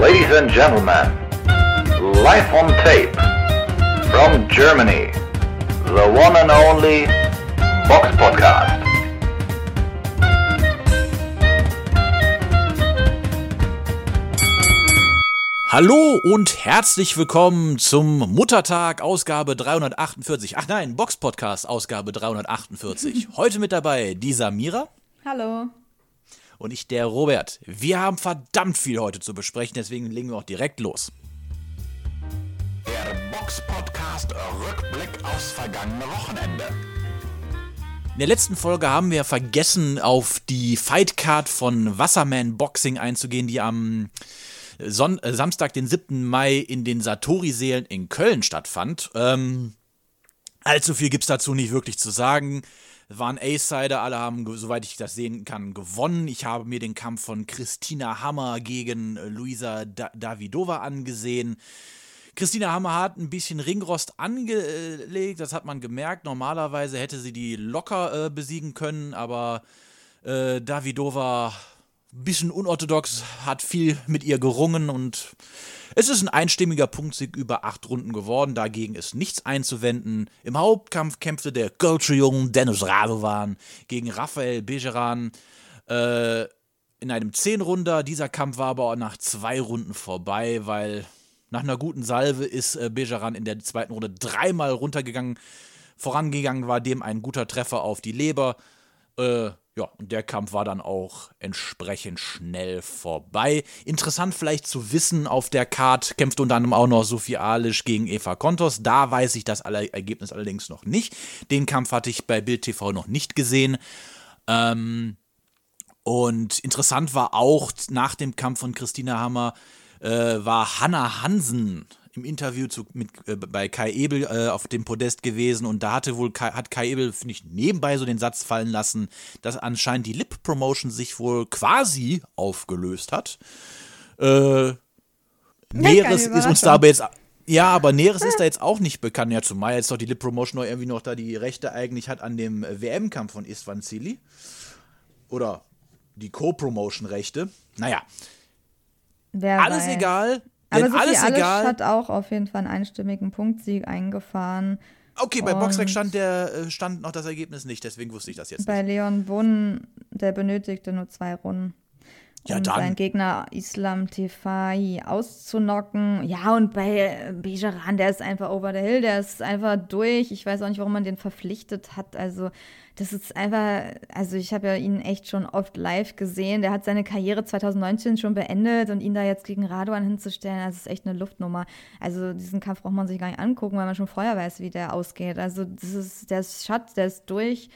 Ladies and gentlemen, live on tape from Germany, the one and only Box Podcast. Hallo und herzlich willkommen zum Muttertag Ausgabe 348. Ach nein, Box Podcast Ausgabe 348. Heute mit dabei die Samira. Hallo. Und ich, der Robert. Wir haben verdammt viel heute zu besprechen, deswegen legen wir auch direkt los. Der Box Podcast Rückblick aufs vergangene Wochenende. In der letzten Folge haben wir vergessen, auf die Fightcard von Wasserman Boxing einzugehen, die am Son äh, Samstag, den 7. Mai in den Satori-Seelen in Köln stattfand. Ähm, allzu viel gibt es dazu nicht wirklich zu sagen. Waren A-Sider, alle haben, soweit ich das sehen kann, gewonnen. Ich habe mir den Kampf von Christina Hammer gegen äh, Luisa da Davidova angesehen. Christina Hammer hat ein bisschen Ringrost angelegt, das hat man gemerkt. Normalerweise hätte sie die locker äh, besiegen können, aber äh, Davidova bisschen unorthodox, hat viel mit ihr gerungen und es ist ein einstimmiger Punktsieg über acht Runden geworden. Dagegen ist nichts einzuwenden. Im Hauptkampf kämpfte der Culture-Jungen Dennis Radovan gegen Raphael Bejeran äh, in einem Zehnrunder. Dieser Kampf war aber auch nach zwei Runden vorbei, weil nach einer guten Salve ist äh, Bejeran in der zweiten Runde dreimal runtergegangen. Vorangegangen war dem ein guter Treffer auf die Leber. Äh, ja, und der Kampf war dann auch entsprechend schnell vorbei. Interessant vielleicht zu wissen, auf der Card kämpft unter anderem auch noch Sophie Alisch gegen Eva Kontos. Da weiß ich das Ergebnis allerdings noch nicht. Den Kampf hatte ich bei Bild TV noch nicht gesehen. Ähm, und interessant war auch nach dem Kampf von Christina Hammer, äh, war Hanna Hansen im Interview zu, mit, äh, bei Kai Ebel äh, auf dem Podest gewesen und da hatte wohl Kai, hat Kai Ebel, finde ich, nebenbei so den Satz fallen lassen, dass anscheinend die Lip-Promotion sich wohl quasi aufgelöst hat. Äh, Näheres ist uns da aber jetzt. Ja, aber Näheres ist da jetzt auch nicht bekannt. Ja, zumal jetzt doch die Lip Promotion noch irgendwie noch da die Rechte eigentlich hat an dem WM-Kampf von Istvan Zili. Oder die Co-Promotion-Rechte. Naja. Wer alles weiß. egal. Aber Denn Sophie alles Alisch egal. hat auch auf jeden Fall einen einstimmigen Punktsieg eingefahren. Okay, bei Boxrec stand, der, äh, stand noch das Ergebnis nicht, deswegen wusste ich das jetzt Bei nicht. Leon Bun, der benötigte nur zwei Runden. Ja, um dann. seinen Gegner Islam Tefai auszunocken. Ja, und bei Bejaran, der ist einfach over the hill, der ist einfach durch. Ich weiß auch nicht, warum man den verpflichtet hat. Also, das ist einfach, also ich habe ja ihn echt schon oft live gesehen. Der hat seine Karriere 2019 schon beendet und ihn da jetzt gegen Radovan hinzustellen, das ist echt eine Luftnummer. Also, diesen Kampf braucht man sich gar nicht angucken, weil man schon vorher weiß, wie der ausgeht. Also, das ist, der ist Schatz, der ist durch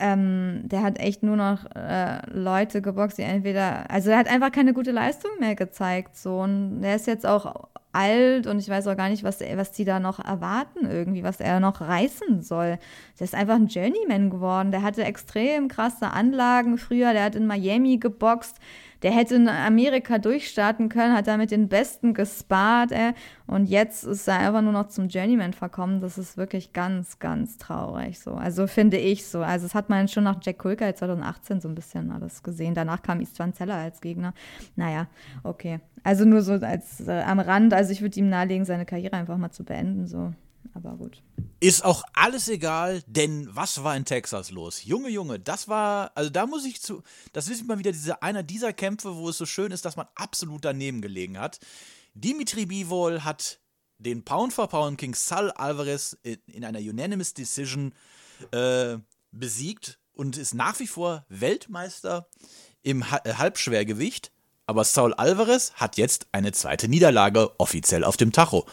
ähm, der hat echt nur noch äh, Leute geboxt, die entweder, also er hat einfach keine gute Leistung mehr gezeigt, so. Und der ist jetzt auch alt und ich weiß auch gar nicht, was, was die da noch erwarten irgendwie, was er noch reißen soll. Der ist einfach ein Journeyman geworden, der hatte extrem krasse Anlagen früher, der hat in Miami geboxt, der hätte in Amerika durchstarten können, hat da mit den Besten gespart, ey. Und jetzt ist er einfach nur noch zum Journeyman verkommen. Das ist wirklich ganz, ganz traurig so. Also finde ich so. Also das hat man schon nach Jack Kulka 2018 so ein bisschen alles gesehen. Danach kam Istvan Zeller als Gegner. Naja, okay. Also nur so als äh, am Rand. Also ich würde ihm nahelegen, seine Karriere einfach mal zu beenden. So. Aber gut. Ist auch alles egal, denn was war in Texas los? Junge, Junge, das war, also da muss ich zu, das ist mal wieder diese, einer dieser Kämpfe, wo es so schön ist, dass man absolut daneben gelegen hat. Dimitri Bivol hat den Pound for Pound King Sal Alvarez in, in einer Unanimous Decision äh, besiegt und ist nach wie vor Weltmeister im Ha- äh, Halbschwergewicht. Aber Saul Alvarez hat jetzt eine zweite Niederlage offiziell auf dem Tacho.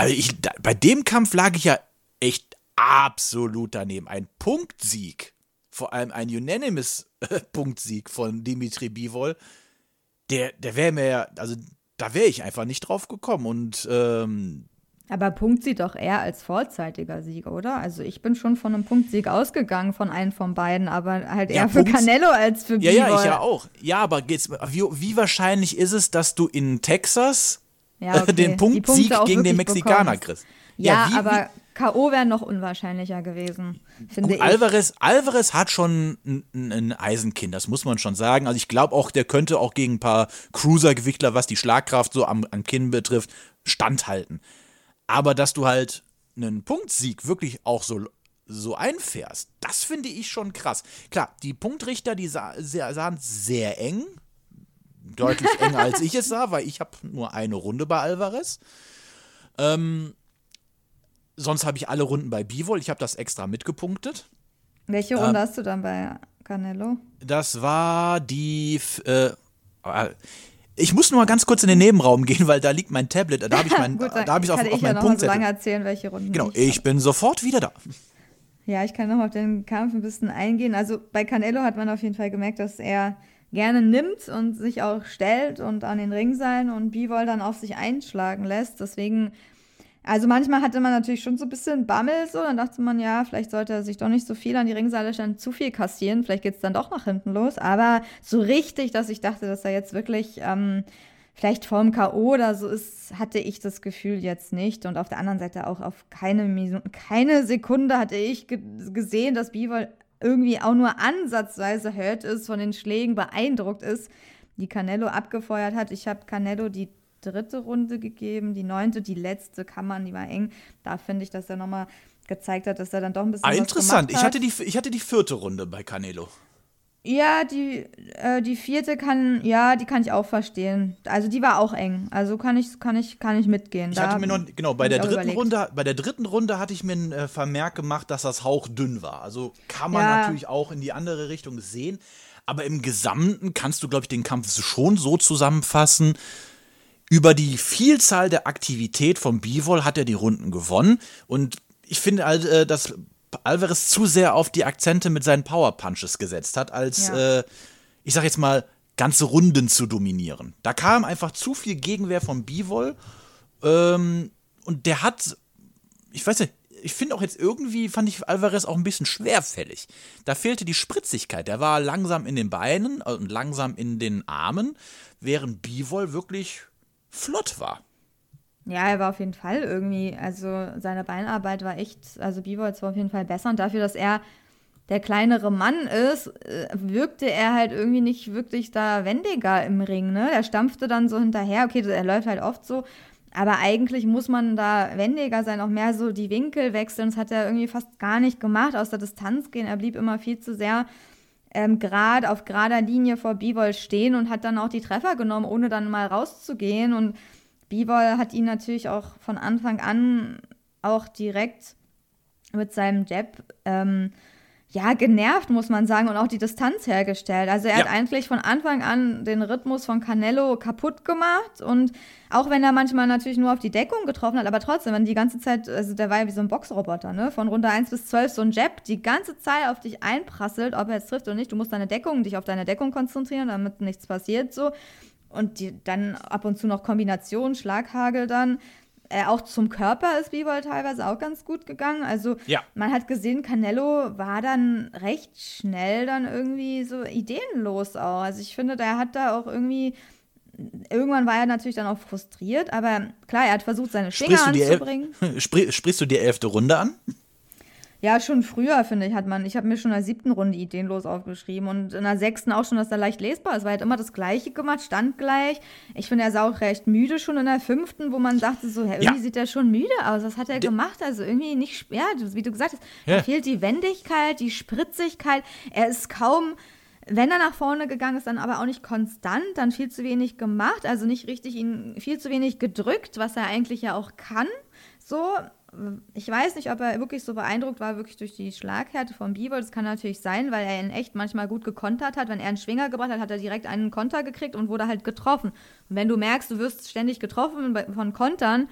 Also ich, da, bei dem Kampf lag ich ja echt absolut daneben. Ein Punktsieg, vor allem ein Unanimous-Punktsieg von Dimitri Bivol, der, der wäre mir ja, also da wäre ich einfach nicht drauf gekommen. Und ähm, Aber Punkt sieht doch eher als vorzeitiger Sieg, oder? Also ich bin schon von einem Punktsieg ausgegangen von einem von beiden, aber halt Ja, eher für Punkt- Canelo als für ja, Bivol. ja, ich ja auch. Ja, aber geht's, wie, wie wahrscheinlich ist es, dass du in Texas Ja, okay. den Punktsieg gegen den Mexikaner bekommst. kriegst? Ja, wie, aber K.O. wäre noch unwahrscheinlicher gewesen, finde ich. Alvarez, Alvarez hat schon ein, ein Eisenkind, das muss man schon sagen. Also ich glaube auch, der könnte auch gegen ein paar Cruiser-Gewichtler, was die Schlagkraft so am, am Kinn betrifft, standhalten. Aber dass du halt einen Punktsieg wirklich auch so, so einfährst, das finde ich schon krass. Klar, die Punktrichter, die sah, sahen sehr eng, deutlich enger als ich es sah, weil ich habe nur eine Runde bei Alvarez. Ähm, sonst habe ich alle Runden bei Bivol. Ich habe das extra mitgepunktet. Welche Runde ähm, hast du dann bei Canelo? Das war die. Äh, ich muss nur mal ganz kurz in den Nebenraum gehen, weil da liegt mein Tablet. Da habe ich mein, Gut, da habe ich auf, auf meinen ja Punkt. so lange erzählen, welche Runden. Genau, ich, ich bin sofort wieder da. Ja, ich kann noch auf den Kampf ein bisschen eingehen. Also bei Canelo hat man auf jeden Fall gemerkt, dass er gerne nimmt und sich auch stellt und an den Ringseilen und Bivol dann auf sich einschlagen lässt. Deswegen also manchmal hatte man natürlich schon so ein bisschen Bammel, so, dann dachte man, ja, vielleicht sollte er sich doch nicht so viel an die Ringseile stellen, zu viel kassieren, vielleicht geht es dann doch nach hinten los. Aber so richtig, dass ich dachte, dass er jetzt wirklich ähm, vielleicht vorm K.O. oder so ist, hatte ich das Gefühl jetzt nicht. Und auf der anderen Seite auch auf keine, keine Sekunde hatte ich ge gesehen, dass Bivol irgendwie auch nur ansatzweise hört ist, von den Schlägen beeindruckt ist, die Canelo abgefeuert hat. Ich habe Canelo die dritte Runde gegeben, die neunte, die letzte kann man, die war eng. Da finde ich, dass er nochmal gezeigt hat, dass er dann doch ein bisschen. Ah, interessant. Ich hatte, die, ich hatte die vierte Runde bei Canelo. Ja, die, äh, die vierte kann, ja, die kann ich auch verstehen. Also die war auch eng. Also kann ich, kann ich, kann ich mitgehen. Ich da hatte mir noch, genau, bei der dritten überlegt. Runde, bei der dritten Runde hatte ich mir einen äh, Vermerk gemacht, dass das hauchdünn war. Also kann man ja. natürlich auch in die andere Richtung sehen. Aber im Gesamten kannst du, glaube ich, den Kampf schon so zusammenfassen, über die Vielzahl der Aktivität von Bivol hat er die Runden gewonnen. Und ich finde, äh, dass Alvarez zu sehr auf die Akzente mit seinen Power Punches gesetzt hat, als, ja. äh, ich sag jetzt mal, ganze Runden zu dominieren. Da kam einfach zu viel Gegenwehr von Bivol. Ähm, und der hat, ich weiß nicht, ich finde auch jetzt irgendwie, fand ich Alvarez auch ein bisschen schwerfällig. Da fehlte die Spritzigkeit. Der war langsam in den Beinen und langsam in den Armen, während Bivol wirklich flott war. Ja, er war auf jeden Fall irgendwie, also seine Beinarbeit war echt, also Beaver war auf jeden Fall besser und dafür, dass er der kleinere Mann ist, äh, wirkte er halt irgendwie nicht wirklich da wendiger im Ring, ne? Er stampfte dann so hinterher, okay, er läuft halt oft so, aber eigentlich muss man da wendiger sein, auch mehr so die Winkel wechseln. Das hat er irgendwie fast gar nicht gemacht, aus der Distanz gehen. Er blieb immer viel zu sehr ähm, gerade auf gerader Linie vor Bivol stehen und hat dann auch die Treffer genommen, ohne dann mal rauszugehen. Und Bivol hat ihn natürlich auch von Anfang an auch direkt mit seinem Jab ähm, ja, genervt, muss man sagen, und auch die Distanz hergestellt. Also er ja. hat eigentlich von Anfang an den Rhythmus von Canelo kaputt gemacht und auch wenn er manchmal natürlich nur auf die Deckung getroffen hat, aber trotzdem, wenn die ganze Zeit, also der war ja wie so ein Boxroboter, ne? Von Runde 1 bis 12 so ein Jab, die ganze Zeit auf dich einprasselt, ob er jetzt trifft oder nicht. Du musst deine Deckung, dich auf deine Deckung konzentrieren, damit nichts passiert, so. Und die, dann ab und zu noch Kombination, Schlaghagel dann. Äh, auch zum Körper ist Bivol teilweise auch ganz gut gegangen. Also ja. man hat gesehen, Canelo war dann recht schnell dann irgendwie so ideenlos auch. Also ich finde, der hat da auch irgendwie irgendwann war er natürlich dann auch frustriert, aber klar, er hat versucht, seine Schwinger anzubringen. sprichst du die elfte Runde an? Ja, schon früher, finde ich, hat man, ich habe mir schon in der siebten Runde ideenlos aufgeschrieben und in der sechsten auch schon, dass er leicht lesbar ist, weil er hat immer das Gleiche gemacht, stand gleich. Ich finde, er sah auch recht müde schon in der fünften, wo man dachte so, irgendwie ja. sieht er schon müde aus. Was hat er De gemacht? Also irgendwie nicht, ja, wie du gesagt hast, ja. da fehlt die Wendigkeit, die Spritzigkeit. Er ist kaum, wenn er nach vorne gegangen ist, dann aber auch nicht konstant, dann viel zu wenig gemacht, also nicht richtig ihn, viel zu wenig gedrückt, was er eigentlich ja auch kann. So, ich weiß nicht, ob er wirklich so beeindruckt war, wirklich durch die Schlaghärte von Bieber. Das kann natürlich sein, weil er ihn echt manchmal gut gekontert hat. Wenn er einen Schwinger gebracht hat, hat er direkt einen Konter gekriegt und wurde halt getroffen. Und wenn du merkst, du wirst ständig getroffen von Kontern,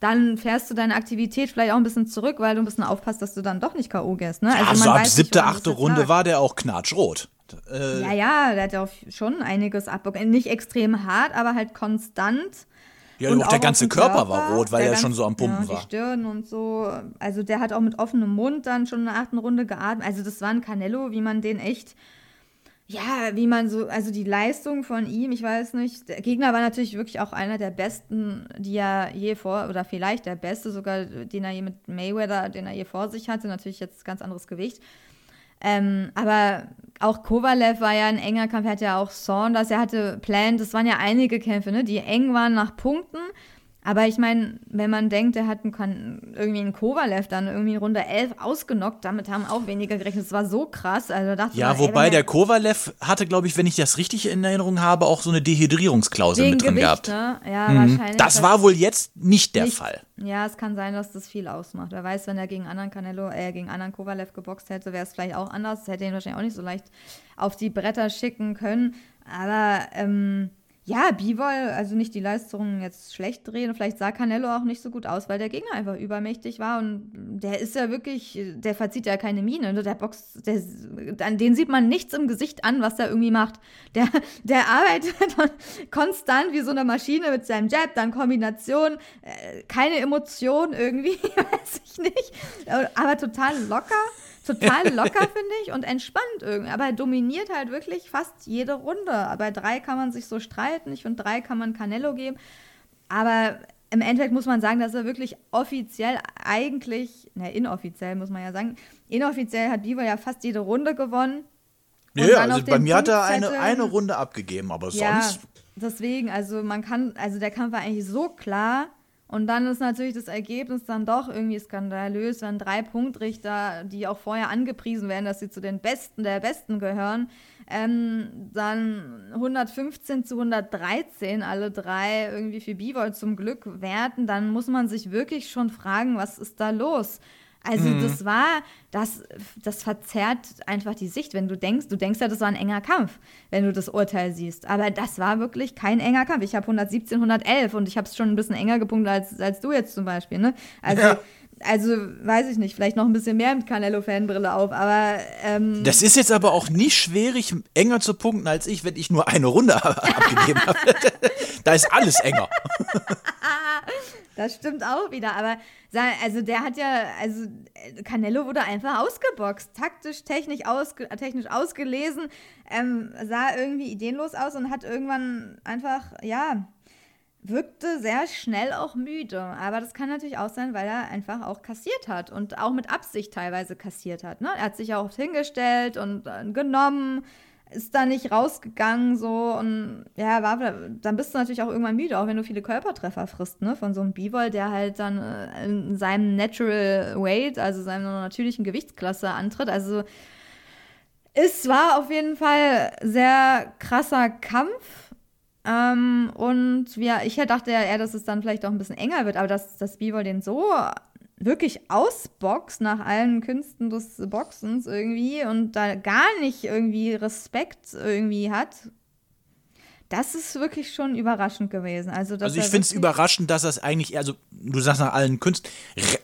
dann fährst du deine Aktivität vielleicht auch ein bisschen zurück, weil du ein bisschen aufpasst, dass du dann doch nicht K.O. gehst. Ne? Also, also ab siebte, achte Runde war der auch knatschrot. Äh ja, ja, der hat ja auch schon einiges abbekommen. Nicht extrem hart, aber halt konstant. Ja, und auch der ganze Körper, Körper, war rot, weil er schon so am Pumpen ja, war. Die Stirn und so. Also der hat auch mit offenem Mund dann schon in der achten Runde geatmet. Also das war ein Canelo, wie man den echt ja, wie man so, also die Leistung von ihm, ich weiß nicht. Der Gegner war natürlich wirklich auch einer der besten, die er je vor, oder vielleicht der beste sogar, den er je mit Mayweather, den er je vor sich hatte. Natürlich jetzt ganz anderes Gewicht. Ähm, aber auch Kovalev war ja ein enger Kampf, er hatte ja auch Saunders, er hatte Plant, das waren ja einige Kämpfe, ne, die eng waren nach Punkten. Aber ich meine, wenn man denkt, er hat einen, irgendwie einen Kovalev dann irgendwie in Runde 11 ausgenockt, damit haben auch weniger gerechnet. Das war so krass. Also dachte ja, man, wobei ey, der Kovalev hatte, glaube ich, wenn ich das richtig in Erinnerung habe, auch so eine Dehydrierungsklausel mit drin Gewicht, gehabt. ne? Ja, Mhm. wahrscheinlich. Das war wohl jetzt nicht der nicht- Fall. Ja, es kann sein, dass das viel ausmacht. Wer weiß, wenn er gegen anderen Canelo, äh, gegen anderen Kovalev geboxt hätte, wäre es vielleicht auch anders. Hätte ihn wahrscheinlich auch nicht so leicht auf die Bretter schicken können. Aber ähm, ja, Bivol, also nicht die Leistungen jetzt schlecht drehen. Vielleicht sah Canelo auch nicht so gut aus, weil der Gegner einfach übermächtig war. Und der ist ja wirklich, der verzieht ja keine Miene. ne? Der Box, der, an den sieht man nichts im Gesicht an, was er irgendwie macht. Der, der arbeitet konstant wie so eine Maschine mit seinem Jab, dann Kombination, äh, keine Emotion irgendwie, weiß ich nicht. Aber total locker. Total locker, finde ich, und entspannt irgendwie. Aber er dominiert halt wirklich fast jede Runde. Bei drei kann man sich so streiten. Ich finde, drei kann man Canelo geben. Aber im Endeffekt muss man sagen, dass er wirklich offiziell eigentlich, ne, inoffiziell muss man ja sagen, inoffiziell hat Bieber ja fast jede Runde gewonnen. Ja, dann also bei mir hat er eine, eine Runde abgegeben, aber ja, sonst. deswegen, also man kann, also der Kampf war eigentlich so klar. Und dann ist natürlich das Ergebnis dann doch irgendwie skandalös, wenn drei Punktrichter, die auch vorher angepriesen werden, dass sie zu den Besten der Besten gehören, ähm, dann 115 zu 113 alle drei irgendwie für Bivol zum Glück werten, dann muss man sich wirklich schon fragen, was ist da los? Also das war, das, das verzerrt einfach die Sicht, wenn du denkst, du denkst ja, das war ein enger Kampf, wenn du das Urteil siehst. Aber das war wirklich kein enger Kampf. Ich habe 117, 111 und ich habe es schon ein bisschen enger gepunktet als, als du jetzt zum Beispiel. Ne? Also, Ja. Also weiß ich nicht, vielleicht noch ein bisschen mehr mit Canelo-Fanbrille auf, aber ähm, Das ist jetzt aber auch nicht schwierig, enger zu punkten als ich, wenn ich nur eine Runde abgegeben habe. da ist alles enger. Das stimmt auch wieder, aber also der hat ja, also Canelo wurde einfach ausgeboxt, taktisch, technisch, ausge, technisch ausgelesen, ähm, sah irgendwie ideenlos aus und hat irgendwann einfach, ja, wirkte sehr schnell auch müde. Aber das kann natürlich auch sein, weil er einfach auch kassiert hat und auch mit Absicht teilweise kassiert hat. Ne? Er hat sich auch oft hingestellt und äh, genommen, ist da nicht rausgegangen so und ja, war, dann bist du natürlich auch irgendwann müde, auch wenn du viele Körpertreffer frisst, ne? Von so einem Bivol, der halt dann äh, in seinem Natural Weight, also seiner natürlichen Gewichtsklasse antritt. Also es war auf jeden Fall sehr krasser Kampf. Ähm, und ja, ich dachte ja eher, dass es dann vielleicht auch ein bisschen enger wird, aber dass, dass Bivol den so wirklich ausboxt nach allen Künsten des Boxens irgendwie und da gar nicht irgendwie Respekt irgendwie hat, das ist wirklich schon überraschend gewesen. Also, Also ich finde es überraschend, dass das eigentlich, also du sagst nach allen Künsten,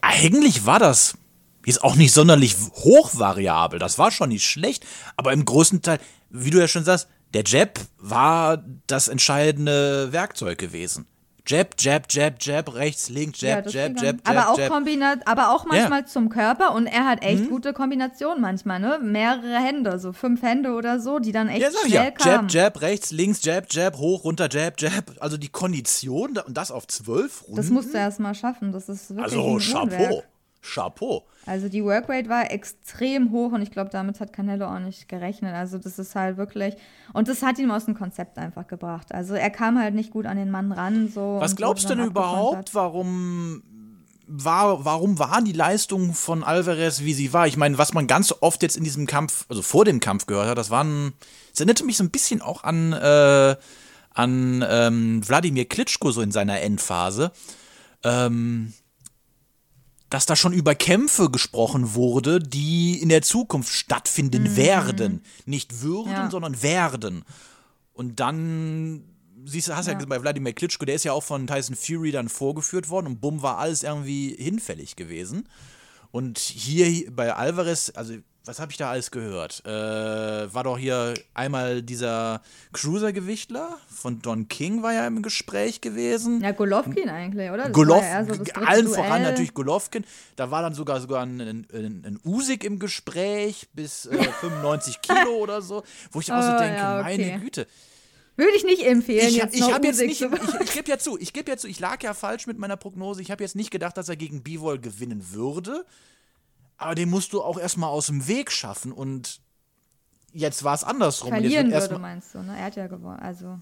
eigentlich war das jetzt auch nicht sonderlich hochvariabel. Das war schon nicht schlecht, aber im größten Teil, wie du ja schon sagst, der Jab war das entscheidende Werkzeug gewesen. Jab, Jab, Jab, Jab, rechts, links, Ja, Jab, das Jab, Jab. Jab, aber auch Jab. kombinat, aber auch manchmal Ja. Mhm. zum Körper und er hat echt gute Kombinationen manchmal, ne? Mehrere Hände, so fünf Hände oder so, die dann echt Ja, schnell ja. kamen. Jab, Jab, rechts, links, Jab, Jab, hoch, runter, Jab, Jab. Also die Kondition und das auf zwölf Runden. Das musst du erst mal schaffen. Das ist wirklich also ein Chapeau. Chapeau. Also die Workrate war extrem hoch und ich glaube, damit hat Canelo auch nicht gerechnet. Also das ist halt wirklich und das hat ihn aus dem Konzept einfach gebracht. Also er kam halt nicht gut an den Mann ran. So Was glaubst du denn überhaupt, warum war, warum war die Leistung von Alvarez, wie sie war? Ich meine, was man ganz oft jetzt in diesem Kampf, also vor dem Kampf gehört hat, das waren, es erinnerte mich so ein bisschen auch an, äh, an ähm, Wladimir Klitschko so in seiner Endphase. Ähm, dass da schon über Kämpfe gesprochen wurde, die in der Zukunft stattfinden werden. Nicht würden, Mhm. Ja. sondern werden. Und dann, siehst du, hast ja, Ja. gesehen, bei Wladimir Klitschko, der ist ja auch von Tyson Fury dann vorgeführt worden und bumm war alles irgendwie hinfällig gewesen. Und hier bei Alvarez, also was habe ich da alles gehört? Äh, war doch hier einmal dieser Cruiser-Gewichtler von Don King war ja im Gespräch gewesen. Ja, Golovkin eigentlich, oder? Das Golov, war ja so allen Duell. voran natürlich Golovkin. Da war dann sogar sogar ein, ein, ein, Usyk im Gespräch bis äh, 95 Kilo oder so, wo ich auch so Oh, denke, ja, okay. meine Güte. Würde ich nicht empfehlen, Ich, jetzt ich noch jetzt nicht, ich, ich gebe ja zu, ich gebe ja zu, ich lag ja falsch mit meiner Prognose. Ich habe jetzt nicht gedacht, dass er gegen Bivol gewinnen würde. Aber den musst du auch erstmal aus dem Weg schaffen und jetzt war es andersrum. Verlieren würde, meinst du, ne? Er hat ja gewonnen, also.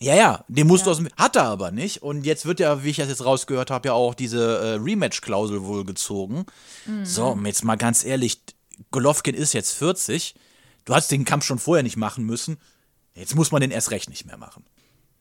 Ja, ja, den musst du Ja. aus dem Hat er aber nicht. Und jetzt wird ja, wie ich das jetzt rausgehört habe, ja auch diese äh, Rematch-Klausel wohl gezogen. Mhm. So, jetzt mal ganz ehrlich, Golovkin ist jetzt 40. Du hast den Kampf schon vorher nicht machen müssen. Jetzt muss man den erst recht nicht mehr machen.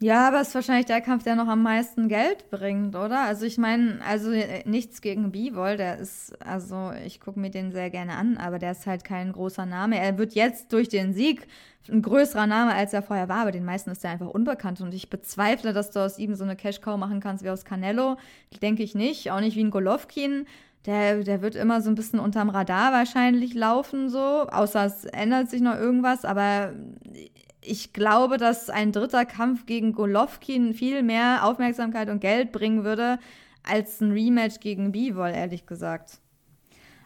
Ja, aber es ist wahrscheinlich der Kampf, der noch am meisten Geld bringt, oder? Also ich meine, also äh, nichts gegen Bivol, der ist, also ich gucke mir den sehr gerne an, aber der ist halt kein großer Name. Er wird jetzt durch den Sieg ein größerer Name, als er vorher war, aber den meisten ist er einfach unbekannt und ich bezweifle, dass du aus ihm so eine Cash-Cow machen kannst wie aus Canelo. Denke ich nicht, auch nicht wie ein Golovkin. Der, der wird immer so ein bisschen unterm Radar wahrscheinlich laufen, so, außer es ändert sich noch irgendwas, aber ich glaube, dass ein dritter Kampf gegen Golovkin viel mehr Aufmerksamkeit und Geld bringen würde, als ein Rematch gegen Bivol, ehrlich gesagt.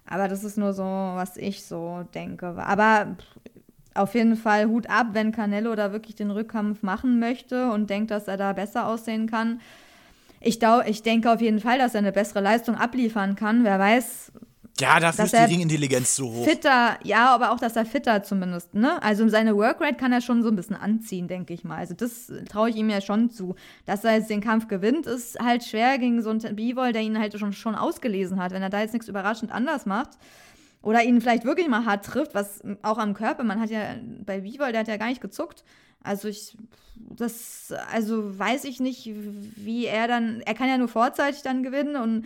Aber das ist nur so, was ich so denke. Aber auf jeden Fall Hut ab, wenn Canelo da wirklich den Rückkampf machen möchte und denkt, dass er da besser aussehen kann. Ich, ich denke auf jeden Fall, dass er eine bessere Leistung abliefern kann. Wer weiß, Ja, dafür ist die Ringintelligenz zu hoch. fitter, ja, aber auch, dass er fitter zumindest, ne? Also seine Workrate kann er schon so ein bisschen anziehen, denke ich mal. Also das traue ich ihm ja schon zu. Dass er jetzt den Kampf gewinnt, ist halt schwer gegen so einen Bivol, der ihn halt schon, schon ausgelesen hat. Wenn er da jetzt nichts überraschend anders macht oder ihn vielleicht wirklich mal hart trifft, was auch am Körper, man hat ja bei Bivol, der hat ja gar nicht gezuckt. Also ich, das, also weiß ich nicht, wie er dann, er kann ja nur vorzeitig dann gewinnen und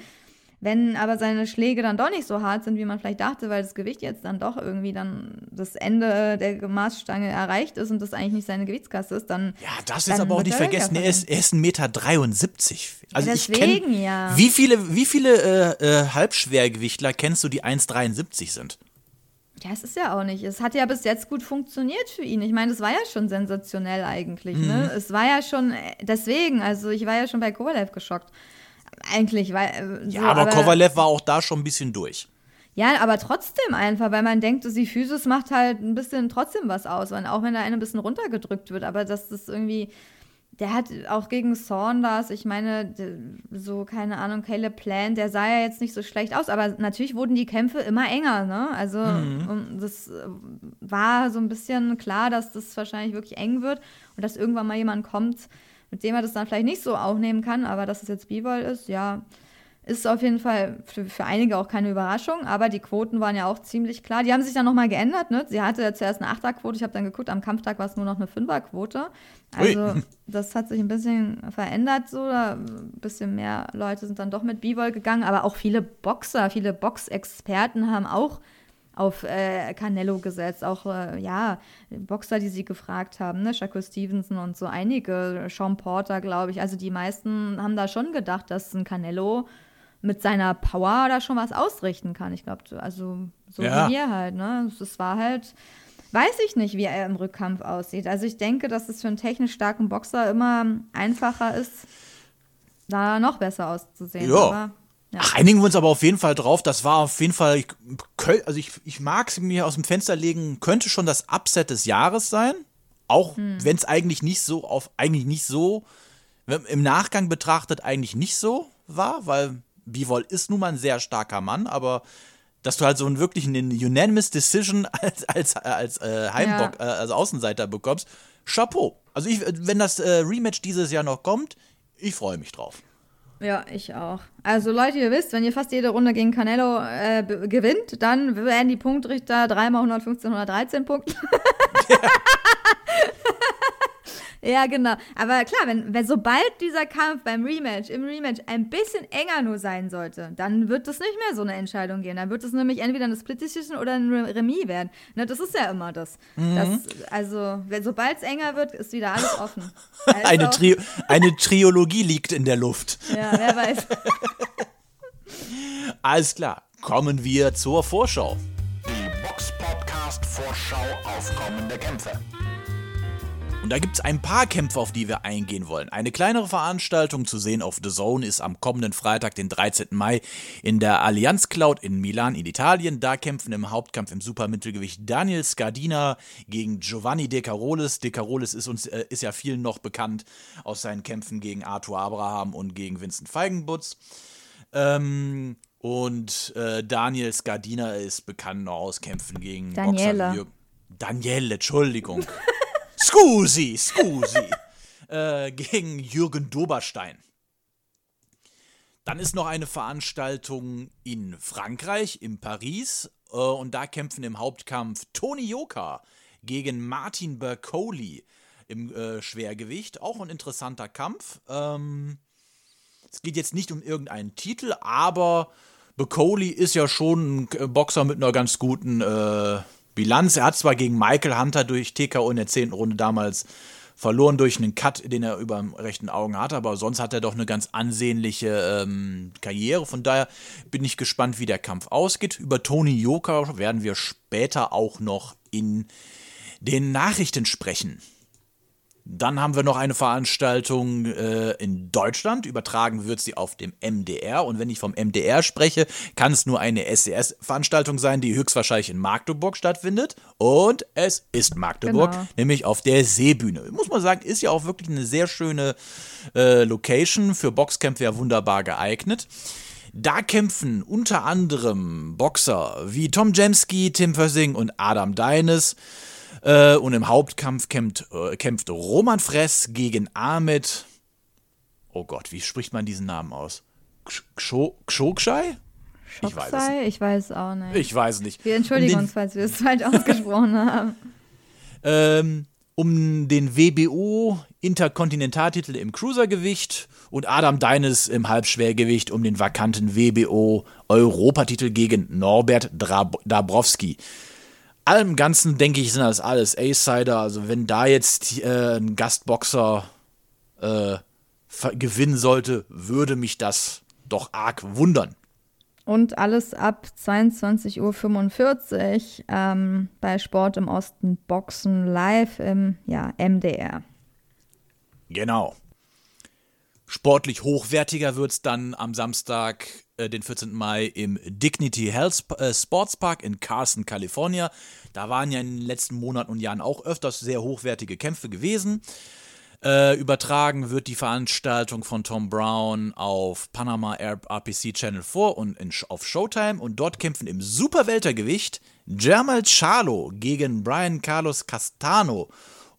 wenn aber seine Schläge dann doch nicht so hart sind, wie man vielleicht dachte, weil das Gewicht jetzt dann doch irgendwie dann das Ende der Maßstange erreicht ist und das eigentlich nicht seine Gewichtskasse ist, dann. Ja, das ist aber auch nicht er vergessen, er ist, er ist 1,73 Meter. Also Ja, ich deswegen kenn, ja. Wie viele, wie viele äh, äh, Halbschwergewichtler kennst du, die 1,73 sind? Ja, es ist ja auch nicht. Es hat ja bis jetzt gut funktioniert für ihn. Ich meine, es war ja schon sensationell eigentlich. Mhm. Ne? Es war ja schon, äh, deswegen, also ich war ja schon bei Kovalev geschockt. Eigentlich, weil. äh, Ja, so, aber, Kovalev war auch da schon ein bisschen durch. Ja, aber trotzdem einfach, weil man denkt, die Physis macht halt ein bisschen trotzdem was aus, weil auch wenn da eine ein bisschen runtergedrückt wird, aber das ist irgendwie, der hat auch gegen Saunders, ich meine, so, keine Ahnung, Caleb Plant, der sah ja jetzt nicht so schlecht aus, aber natürlich wurden die Kämpfe immer enger, ne? Also, und das äh, war so ein bisschen klar, dass das wahrscheinlich wirklich eng wird und dass irgendwann mal jemand kommt, mit dem er das dann vielleicht nicht so aufnehmen kann, aber dass es jetzt B-Ball ist, ja, ist auf jeden Fall für, für einige auch keine Überraschung, aber die Quoten waren ja auch ziemlich klar. Die haben sich dann nochmal geändert, ne? Sie hatte ja zuerst eine Achterquote, ich habe dann geguckt, am Kampftag war es nur noch eine Fünferquote. Also Ui. das hat sich ein bisschen verändert, so, ein bisschen mehr Leute sind dann doch mit B-Ball gegangen, aber auch viele Boxer, viele Boxexperten haben auch auf äh, Canelo gesetzt, auch äh, ja, Boxer, die sie gefragt haben, ne, Shakur Stevenson und so einige, Sean Porter, glaube ich. Also die meisten haben da schon gedacht, dass ein Canelo mit seiner Power da schon was ausrichten kann. Ich glaube, also so Ja. wie wir halt, ne? Es war halt, weiß ich nicht, wie er im Rückkampf aussieht. Also ich denke, dass es für einen technisch starken Boxer immer einfacher ist, da noch besser auszusehen. Ja. Ja. Ach, einigen wir uns aber auf jeden Fall drauf. Das war auf jeden Fall, also ich, ich mag es mir aus dem Fenster legen, könnte schon das Upset des Jahres sein. Auch Hm. wenn es eigentlich nicht so auf, eigentlich nicht so, wenn- im Nachgang betrachtet eigentlich nicht so war, weil Bivol ist nun mal ein sehr starker Mann, aber dass du halt so einen wirklich einen Unanimous Decision als, als, als äh, Heimbock, äh, also Außenseiter bekommst, Chapeau. Also ich, wenn das äh, Rematch dieses Jahr noch kommt, ich freue mich drauf. Ja, ich auch. Also Leute, ihr wisst, wenn ihr fast jede Runde gegen Canelo äh, gewinnt, dann werden die Punktrichter dreimal 115, 113 Punkte. ja, genau. Aber klar, wenn, wenn sobald dieser Kampf beim Rematch, im Rematch ein bisschen enger nur sein sollte, dann wird es nicht mehr so eine Entscheidung gehen. Dann wird es nämlich entweder eine Split Decision oder ein Re- Remis werden. Ne, das ist ja immer das. das also, wenn- sobald es enger wird, ist wieder alles offen. Also Eine, auch- Tri eine Triologie liegt in der Luft. Ja, wer weiß. Alles klar, kommen wir zur Vorschau. Die Boxpod Podcast-Vorschau auf kommende Kämpfe. Und da gibt es ein paar Kämpfe, auf die wir eingehen wollen. Eine kleinere Veranstaltung zu sehen auf The Zone ist am kommenden Freitag, den 13. Mai, in der Allianz Cloud in Milan in Italien. Da kämpfen im Hauptkampf im Supermittelgewicht Daniel Scardina gegen Giovanni De Carolis. De Carolis ist, uns, äh, ist ja vielen noch bekannt aus seinen Kämpfen gegen Arthur Abraham und gegen Vincent Feigenbutz. Ähm, und äh, Daniel Scardina ist bekannt noch aus Kämpfen gegen Daniela. Boxer. Daniele, Entschuldigung. Scusi, scusi. äh, gegen Jürgen Doberstein. Dann ist noch eine Veranstaltung in Frankreich, in Paris. Äh, und da kämpfen im Hauptkampf Tony Yoka gegen Martin Bercoli im äh, Schwergewicht. Auch ein interessanter Kampf. Ähm, es geht jetzt nicht um irgendeinen Titel, aber Bercoli ist ja schon ein Boxer mit einer ganz guten äh, Bilanz. Er hat zwar gegen Michael Hunter durch TKO in der 10. Runde damals verloren durch einen Cut, den er über dem rechten Augen hatte, aber sonst hat er doch eine ganz ansehnliche ähm, Karriere. Von daher bin ich gespannt, wie der Kampf ausgeht. Über Tony Yoka werden wir später auch noch in den Nachrichten sprechen. Dann haben wir noch eine Veranstaltung äh, in Deutschland. Übertragen wird sie auf dem MDR. Und wenn ich vom MDR spreche, kann es nur eine SES-Veranstaltung sein, die höchstwahrscheinlich in Magdeburg stattfindet. Und es ist Magdeburg, Genau. nämlich auf der Seebühne. Muss man sagen, ist ja auch wirklich eine sehr schöne äh, Location. Für Boxkämpfe ja wunderbar geeignet. Da kämpfen unter anderem Boxer wie Tom Jemski, Tim Fössing und Adam Deines. Äh, und im Hauptkampf kämpft, äh, kämpft Roman Fress gegen Ahmed. Oh Gott, wie spricht man diesen Namen aus? Ksho- Kshokshay? Ich weiß es Schocksei? Ich weiß auch nicht. Ich weiß es nicht. wir entschuldigen um uns, falls wir es falsch ausgesprochen haben. Ähm, um den WBO Interkontinentaltitel im Cruisergewicht und Adam Deines im Halbschwergewicht um den vakanten WBO Europatitel gegen Norbert Drab Dabrowski. Allem Ganzen denke ich, sind das alles A-Sider. Also wenn da jetzt äh, ein Gastboxer äh, gewinnen sollte, würde mich das doch arg wundern. Und alles ab 22.45 Uhr ähm, bei Sport im Osten Boxen live im ja, MDR. Genau. Sportlich hochwertiger wird es dann am Samstag, äh, den 14. Mai, im Dignity Health äh, Sports Park in Carson, California. Da waren ja in den letzten Monaten und Jahren auch öfters sehr hochwertige Kämpfe gewesen. Äh, übertragen wird die Veranstaltung von Tom Brown auf Panama Air RPC Channel 4 und in, auf Showtime. Und dort kämpfen im Superweltergewicht Jermal Charlo gegen Brian Carlos Castano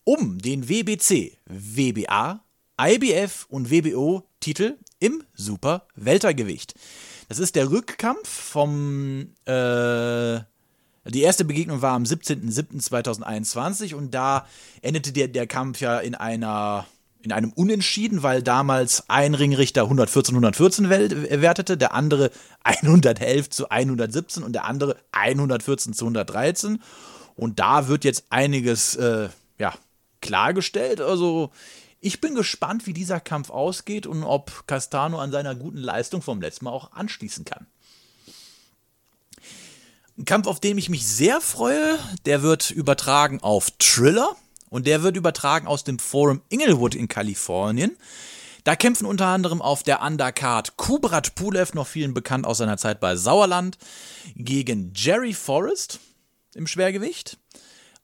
um den WBC, WBA, IBF und WBO-Titel im Superweltergewicht. Das ist der Rückkampf vom äh, die erste Begegnung war am 17.07.2021 und da endete der, der Kampf ja in einer in einem Unentschieden, weil damals ein Ringrichter 114 114 wel- wertete, der andere 111 zu 117 und der andere 114 zu 113 und da wird jetzt einiges äh, ja klargestellt. Also ich bin gespannt, wie dieser Kampf ausgeht und ob Castano an seiner guten Leistung vom letzten Mal auch anschließen kann. Ein Kampf, auf den ich mich sehr freue, der wird übertragen auf Triller und der wird übertragen aus dem Forum Inglewood in Kalifornien. Da kämpfen unter anderem auf der Undercard Kubrat Pulev, noch vielen bekannt aus seiner Zeit bei Sauerland, gegen Jerry Forrest im Schwergewicht.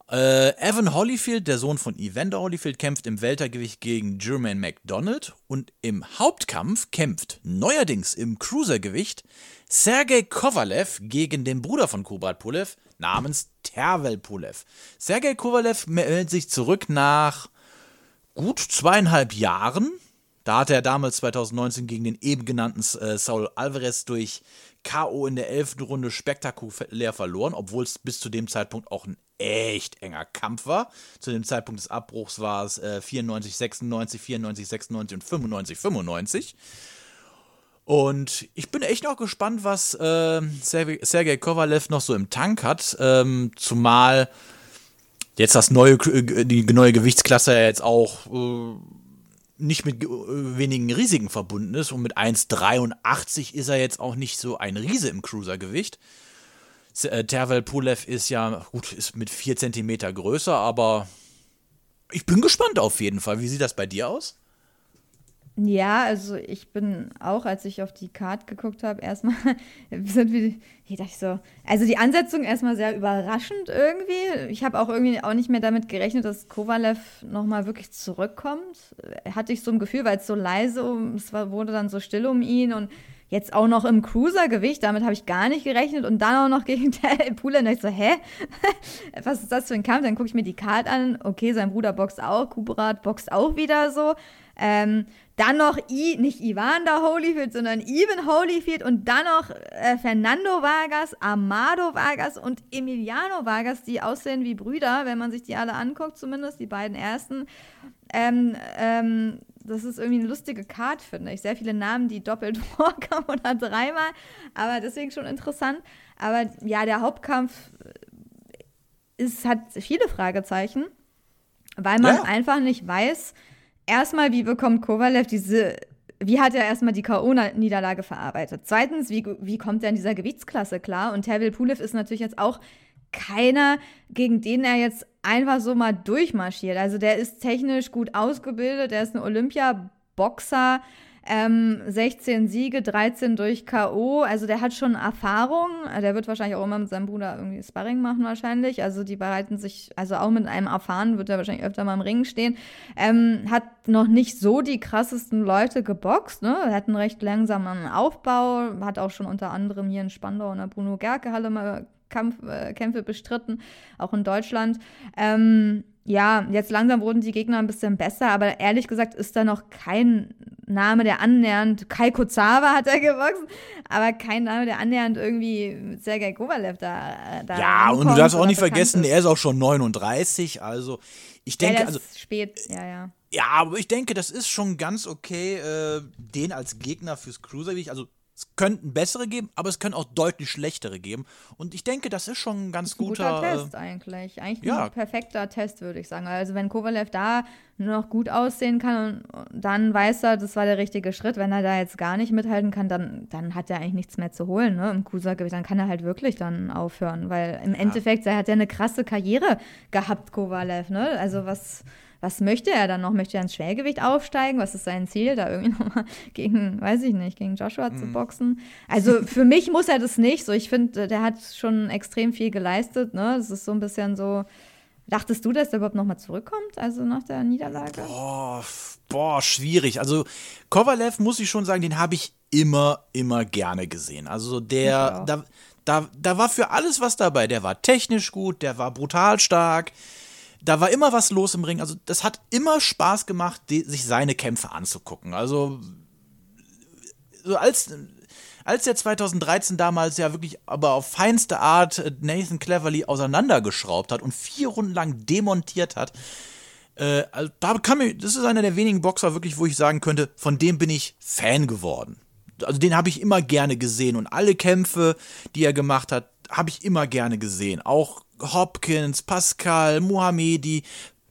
Äh, Evan Holyfield, der Sohn von Evander Holyfield, kämpft im Weltergewicht gegen Jermaine McDonald und im Hauptkampf kämpft neuerdings im Cruisergewicht Sergei Kovalev gegen den Bruder von Kubrat Pulev namens Tervel Pulev. Sergei Kovalev meldet sich zurück nach gut zweieinhalb Jahren. Da hatte er damals 2019 gegen den eben genannten äh, Saul Alvarez durch K.O. in der elften Runde spektakulär verloren, obwohl es bis zu dem Zeitpunkt auch ein echt enger Kampf war. Zu dem Zeitpunkt des Abbruchs war es äh, 94, 96, 94, 96 und 95, 95. Und ich bin echt noch gespannt, was äh, Sergei Kovalev noch so im Tank hat. Ähm, zumal jetzt das neue, äh, die neue Gewichtsklasse jetzt auch äh, nicht mit äh, wenigen Risiken verbunden ist. Und mit 1,83 ist er jetzt auch nicht so ein Riese im Cruisergewicht. äh, Tervel Pulev ist ja, gut, ist mit vier Zentimeter größer, aber ich bin gespannt auf jeden Fall. Wie sieht das bei dir aus? Ja, also ich bin auch, als ich auf die Card geguckt habe, erstmal sind wir, ich dachte so, also die Ansetzung erstmal sehr überraschend irgendwie. Ich habe auch irgendwie auch nicht mehr damit gerechnet, dass Kovalev nochmal wirklich zurückkommt. Hatte ich so ein Gefühl, weil es so leise, es war, wurde dann so still um ihn und jetzt auch noch im Cruisergewicht, damit habe ich gar nicht gerechnet und dann auch noch gegen der Pula und ich so, hä? Was ist das für ein Kampf? Dann gucke ich mir die Card an, okay, sein Bruder boxt auch, Kubrat boxt auch wieder so. Ähm, dann noch I, nicht Evander Holyfield, sondern Even Holyfield und dann noch äh, Fernando Vargas, Amado Vargas und Emiliano Vargas, die aussehen wie Brüder, wenn man sich die alle anguckt, zumindest die beiden ersten. Ähm, ähm, das ist irgendwie eine lustige Card, finde ich. Sehr viele Namen, die doppelt vorkommen oder dreimal, aber deswegen schon interessant. Aber ja, der Hauptkampf ist, hat viele Fragezeichen, weil man ja. einfach nicht weiß, erstmal, wie bekommt Kovalev diese, wie hat er erstmal die K.O.-Niederlage verarbeitet? Zweitens, wie, wie kommt er in dieser Gewichtsklasse klar? Und Tervel Pulev ist natürlich jetzt auch keiner, gegen den er jetzt einfach so mal durchmarschiert. Also der ist technisch gut ausgebildet, der ist ein Olympia-Boxer, ähm, 16 Siege, 13 durch K.O. Also der hat schon Erfahrung. Der wird wahrscheinlich auch immer mit seinem Bruder irgendwie Sparring machen wahrscheinlich. Also die bereiten sich, also auch mit einem Erfahren wird er wahrscheinlich öfter mal im Ring stehen. Ähm, hat noch nicht so die krassesten Leute geboxt. Ne? Er hat einen recht langsamen Aufbau. Hat auch schon unter anderem hier in Spandau in der Bruno Gerke Halle mal Kampf, äh, Kämpfe bestritten, auch in Deutschland. Ähm, ja, jetzt langsam wurden die Gegner ein bisschen besser, aber ehrlich gesagt ist da noch kein Name, der annähernd, Kai Kozawa hat er geboxt, aber kein Name, der annähernd irgendwie mit Sergei Kovalev da, äh, da Ja, und du darfst auch nicht vergessen, ist. er ist auch schon 39, also ich denke, ja, also spät, ja, ja. Ja, aber ich denke, das ist schon ganz okay, äh, den als Gegner fürs Cruisergewicht, also es könnten bessere geben, aber es können auch deutlich schlechtere geben. Und ich denke, das ist schon ein ganz ein guter, guter Test eigentlich. Eigentlich ja. ein perfekter Test, würde ich sagen. Also wenn Kovalev da nur noch gut aussehen kann, dann weiß er, das war der richtige Schritt. Wenn er da jetzt gar nicht mithalten kann, dann, dann hat er eigentlich nichts mehr zu holen ne, im Cruisergewicht. Dann kann er halt wirklich dann aufhören, weil im ja. Endeffekt, er hat ja eine krasse Karriere gehabt, Kovalev. Ne? Also was was möchte er dann noch? Möchte er ins Schwergewicht aufsteigen? Was ist sein Ziel, da irgendwie nochmal gegen, weiß ich nicht, gegen Joshua mhm. zu boxen? Also für mich muss er das nicht. So, ich finde, der hat schon extrem viel geleistet. Ne? Das ist so ein bisschen so. Dachtest du, dass er überhaupt nochmal zurückkommt, also nach der Niederlage? Boah, boah, schwierig. Also Kovalev muss ich schon sagen, den habe ich immer, immer gerne gesehen. Also der, da, da, da war für alles was dabei. Der war technisch gut, der war brutal stark, da war immer was los im Ring. Also, das hat immer Spaß gemacht, die, sich seine Kämpfe anzugucken. Also, so als, als er 2013 damals ja wirklich aber auf feinste Art Nathan Cleverly auseinandergeschraubt hat und vier Runden lang demontiert hat, äh, also da kann mir, das ist einer der wenigen Boxer wirklich, wo ich sagen könnte, von dem bin ich Fan geworden. Also den habe ich immer gerne gesehen und alle Kämpfe, die er gemacht hat, habe ich immer gerne gesehen. Auch Hopkins, Pascal, Mohamedi,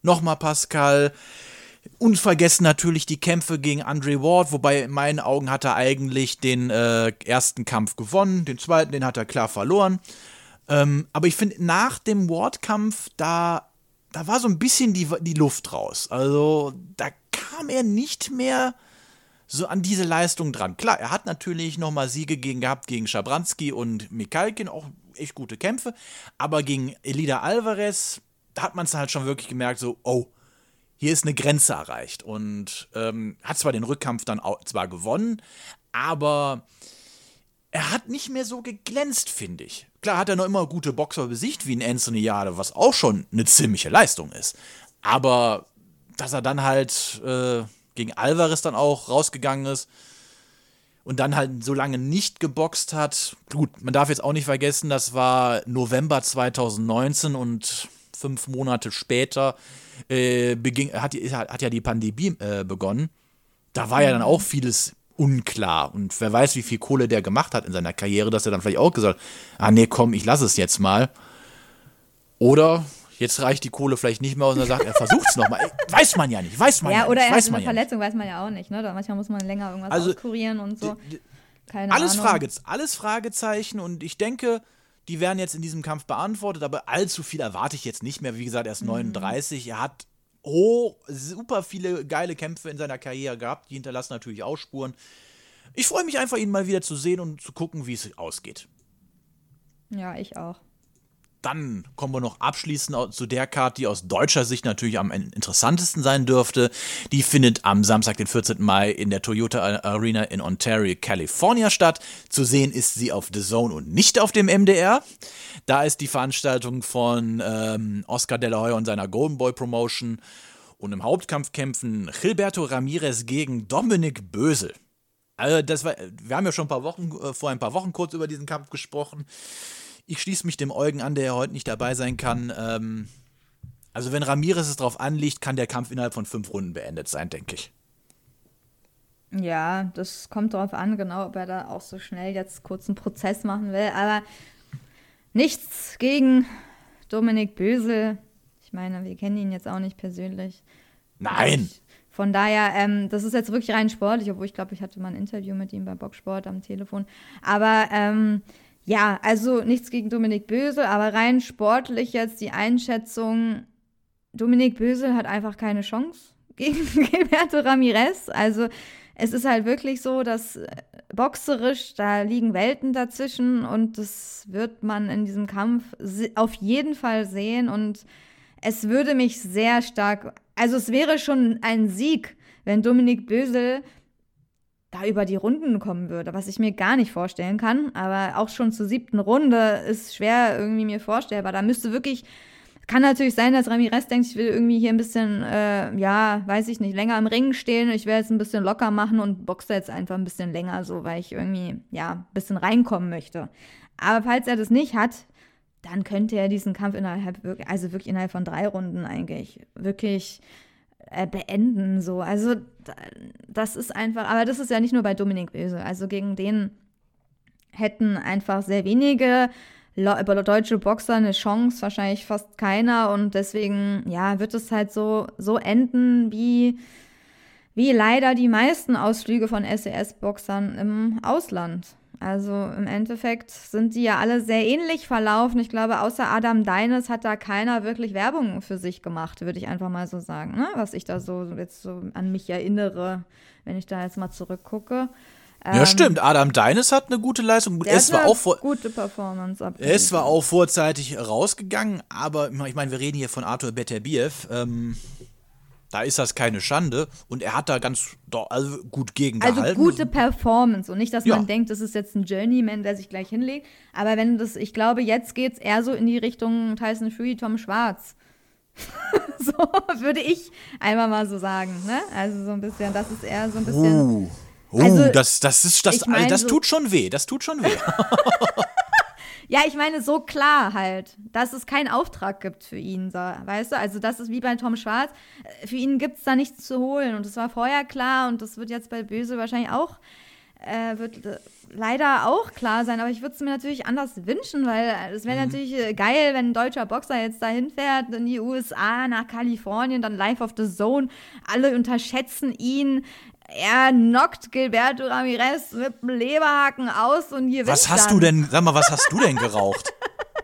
nochmal Pascal. Unvergessen natürlich die Kämpfe gegen Andre Ward, wobei in meinen Augen hat er eigentlich den äh, ersten Kampf gewonnen, den zweiten, den hat er klar verloren. Ähm, aber ich finde, nach dem Ward-Kampf, da, da war so ein bisschen die, die Luft raus. Also da kam er nicht mehr so an diese Leistung dran. Klar, er hat natürlich nochmal Siege gegen, gehabt gegen Schabranski und Mikalkin, auch echt gute Kämpfe. Aber gegen Elida Alvarez, da hat man es halt schon wirklich gemerkt, so, oh, hier ist eine Grenze erreicht. Und ähm, hat zwar den Rückkampf dann auch, zwar gewonnen, aber er hat nicht mehr so geglänzt, finde ich. Klar hat er noch immer gute Boxer besiegt, wie ein Anthony Jade, was auch schon eine ziemliche Leistung ist. Aber dass er dann halt äh, gegen Alvarez dann auch rausgegangen ist, und dann halt so lange nicht geboxt hat. Gut, man darf jetzt auch nicht vergessen, das war November 2019 und fünf Monate später äh, beging, hat, hat, ja die Pandemie äh, begonnen. Da war ja dann auch vieles unklar. Und wer weiß, wie viel Kohle der gemacht hat in seiner Karriere, dass er dann vielleicht auch gesagt hat, ah nee, komm, ich lasse es jetzt mal. Oder jetzt reicht die Kohle vielleicht nicht mehr und er sagt, er versucht es nochmal. Weiß man ja nicht, weiß man ja, ja oder nicht. er hat eine Verletzung, weiß man ja auch nicht. Ne? manchmal muss man länger irgendwas also, auskurieren und so. Keine alles, Ahnung. Frage, alles Fragezeichen und ich denke, die werden jetzt in diesem Kampf beantwortet, aber allzu viel erwarte ich jetzt nicht mehr. Wie gesagt, er ist 39, er hat oh, super viele geile Kämpfe in seiner Karriere gehabt, die hinterlassen natürlich auch Spuren. Ich freue mich einfach, ihn mal wieder zu sehen und zu gucken, wie es ausgeht. Ja, ich auch. Dann kommen wir noch abschließend zu der Karte, die aus deutscher Sicht natürlich am interessantesten sein dürfte. Die findet am Samstag, den 14. Mai in der Toyota Arena in Ontario, California statt. Zu sehen ist sie auf The Zone und nicht auf dem MDR. Da ist die Veranstaltung von ähm, Oscar De La Hoya und seiner Golden Boy Promotion. Und im Hauptkampf kämpfen Gilberto Ramirez gegen Dominik Bösel. Also das war, wir haben ja schon ein paar Wochen, äh, vor ein paar Wochen kurz über diesen Kampf gesprochen. Ich schließe mich dem Eugen an, der ja heute nicht dabei sein kann. Ähm, also, wenn Ramirez es drauf anliegt, kann der Kampf innerhalb von fünf Runden beendet sein, denke ich. Ja, das kommt darauf an, genau, ob er da auch so schnell jetzt kurz einen Prozess machen will. Aber nichts gegen Dominik Bösel. Ich meine, wir kennen ihn jetzt auch nicht persönlich. Nein! Ich, von daher, ähm, das ist jetzt wirklich rein sportlich, obwohl ich glaube, ich hatte mal ein Interview mit ihm bei Boxsport am Telefon. Aber ähm, ja, also nichts gegen Dominik Bösel, aber rein sportlich jetzt die Einschätzung, Dominik Bösel hat einfach keine Chance gegen Gilberto Ramirez. Also es ist halt wirklich so, dass äh, boxerisch, da liegen Welten dazwischen und das wird man in diesem Kampf auf jeden Fall sehen und es würde mich sehr stark, also es wäre schon ein Sieg, wenn Dominik Bösel da über die Runden kommen würde, was ich mir gar nicht vorstellen kann. Aber auch schon zur siebten Runde ist schwer irgendwie mir vorstellbar. Da müsste wirklich, kann natürlich sein, dass Ramirez denkt, ich will irgendwie hier ein bisschen, äh, ja, weiß ich nicht, länger im Ring stehen. Ich will jetzt ein bisschen locker machen und boxe jetzt einfach ein bisschen länger so, weil ich irgendwie, ja, ein bisschen reinkommen möchte. Aber falls er das nicht hat, dann könnte er diesen Kampf innerhalb, also wirklich innerhalb von drei Runden eigentlich wirklich äh, beenden. So. Also das ist einfach, aber das ist ja nicht nur bei Dominik Böse. Also gegen den hätten einfach sehr wenige deutsche Boxer eine Chance, wahrscheinlich fast keiner. Und deswegen, ja, wird es halt so, so enden wie, wie leider die meisten Ausflüge von SES-Boxern im Ausland. Also im Endeffekt sind die ja alle sehr ähnlich verlaufen. Ich glaube, außer Adam Deines hat da keiner wirklich Werbung für sich gemacht, würde ich einfach mal so sagen, ne? was ich da so jetzt so an mich erinnere, wenn ich da jetzt mal zurückgucke. Ja, ähm, stimmt. Adam Deines hat eine gute Leistung. Der es war auch vor, gute Performance. Er ist zwar auch vorzeitig rausgegangen, aber ich meine, wir reden hier von Arthur Beterbiev. Ähm, da ist das keine Schande und er hat da ganz also gut gegengehalten. Also gute Performance und nicht, dass ja. man denkt, das ist jetzt ein Journeyman, der sich gleich hinlegt. Aber wenn das, ich glaube, jetzt geht es eher so in die Richtung Tyson Fury, Tom Schwarz. so würde ich einmal mal so sagen. Ne? Also so ein bisschen, das ist eher so ein bisschen. Uh. Uh, also, das, das, ist, das, ich mein, das tut schon weh, das tut schon weh. Ja, ich meine, so klar halt, dass es keinen Auftrag gibt für ihn, so, weißt du? Also, das ist wie bei Tom Schwarz. Äh, für ihn gibt es da nichts zu holen. Und das war vorher klar und das wird jetzt bei Böse wahrscheinlich auch, äh, wird äh, leider auch klar sein. Aber ich würde es mir natürlich anders wünschen, weil es wäre mhm. natürlich äh, geil, wenn ein deutscher Boxer jetzt dahin fährt in die USA, nach Kalifornien, dann live auf the Zone. Alle unterschätzen ihn er knockt Gilberto Ramirez mit dem Leberhaken aus und hier Was hast dann. du denn, sag mal, was hast du denn geraucht?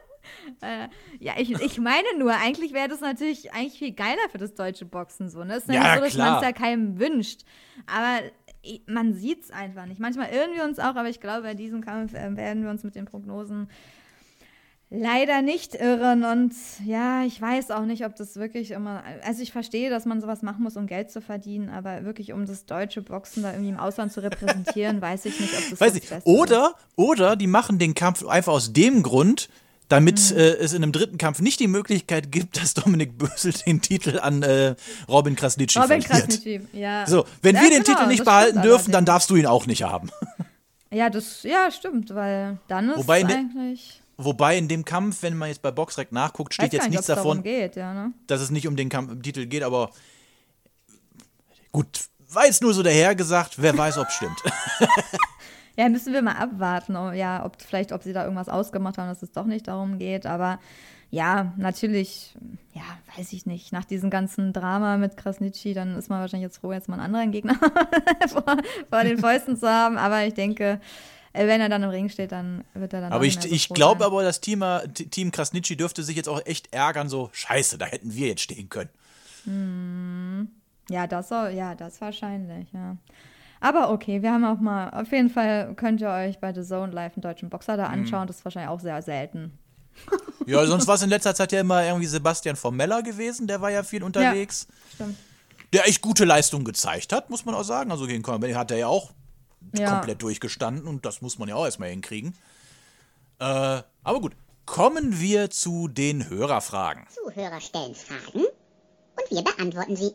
äh, ja, ich, ich meine nur, eigentlich wäre das natürlich eigentlich viel geiler für das deutsche Boxen so. Ne? Es ist ja, ja so, dass man es ja keinem wünscht. Aber man sieht es einfach nicht. Manchmal irren wir uns auch, aber ich glaube, bei diesem Kampf äh, werden wir uns mit den Prognosen leider nicht irren. Und ja, ich weiß auch nicht, ob das wirklich immer. Also ich verstehe, dass man sowas machen muss, um Geld zu verdienen, aber wirklich, um das deutsche Boxen da irgendwie im Ausland zu repräsentieren, weiß ich nicht, ob das, weiß das Beste oder, ist. Oder die machen den Kampf einfach aus dem Grund, damit mhm. äh, es in einem dritten Kampf nicht die Möglichkeit gibt, dass Dominik Bösel den Titel an äh, Robin Krasnitschi Robin verliert. Krasnitschi, ja. So, wenn ja, wir den genau, Titel nicht behalten dürfen, dann darfst du ihn auch nicht haben. Ja, das ja stimmt, weil dann ist Wobei, eigentlich Wobei in dem Kampf, wenn man jetzt bei Boxrec nachguckt, steht jetzt nicht, nichts davon, geht, ja, ne? dass es nicht um den Kampf, im Titel geht, aber gut, war jetzt nur so dahergesagt, wer weiß, ob es stimmt. ja, müssen wir mal abwarten, ob, ja, ob vielleicht, ob sie da irgendwas ausgemacht haben, dass es doch nicht darum geht, aber ja, natürlich, ja, weiß ich nicht. Nach diesem ganzen Drama mit Krasnitschi, dann ist man wahrscheinlich jetzt froh, jetzt mal einen anderen Gegner vor, vor den Fäusten zu haben. Aber ich denke, wenn er dann im Ring steht, dann wird er dann. Aber auch ich, so ich glaube aber, das Team, äh, Team Krasnitschi dürfte sich jetzt auch echt ärgern, so, scheiße, da hätten wir jetzt stehen können. Ja, das soll, ja, das wahrscheinlich, ja. Aber okay, wir haben auch mal, auf jeden Fall könnt ihr euch bei The Zone live einen deutschen Boxer da anschauen. Das ist wahrscheinlich auch sehr selten. Ja, sonst war es in letzter Zeit ja immer irgendwie Sebastian Formeller gewesen, der war ja viel unterwegs. Stimmt. Der echt gute Leistung gezeigt hat, muss man auch sagen. Also gegen Conor hat er ja auch Ja. komplett durchgestanden und das muss man ja auch erstmal hinkriegen. Äh, aber gut, kommen wir zu den Hörerfragen. Zuhörer stellen Fragen und wir beantworten sie.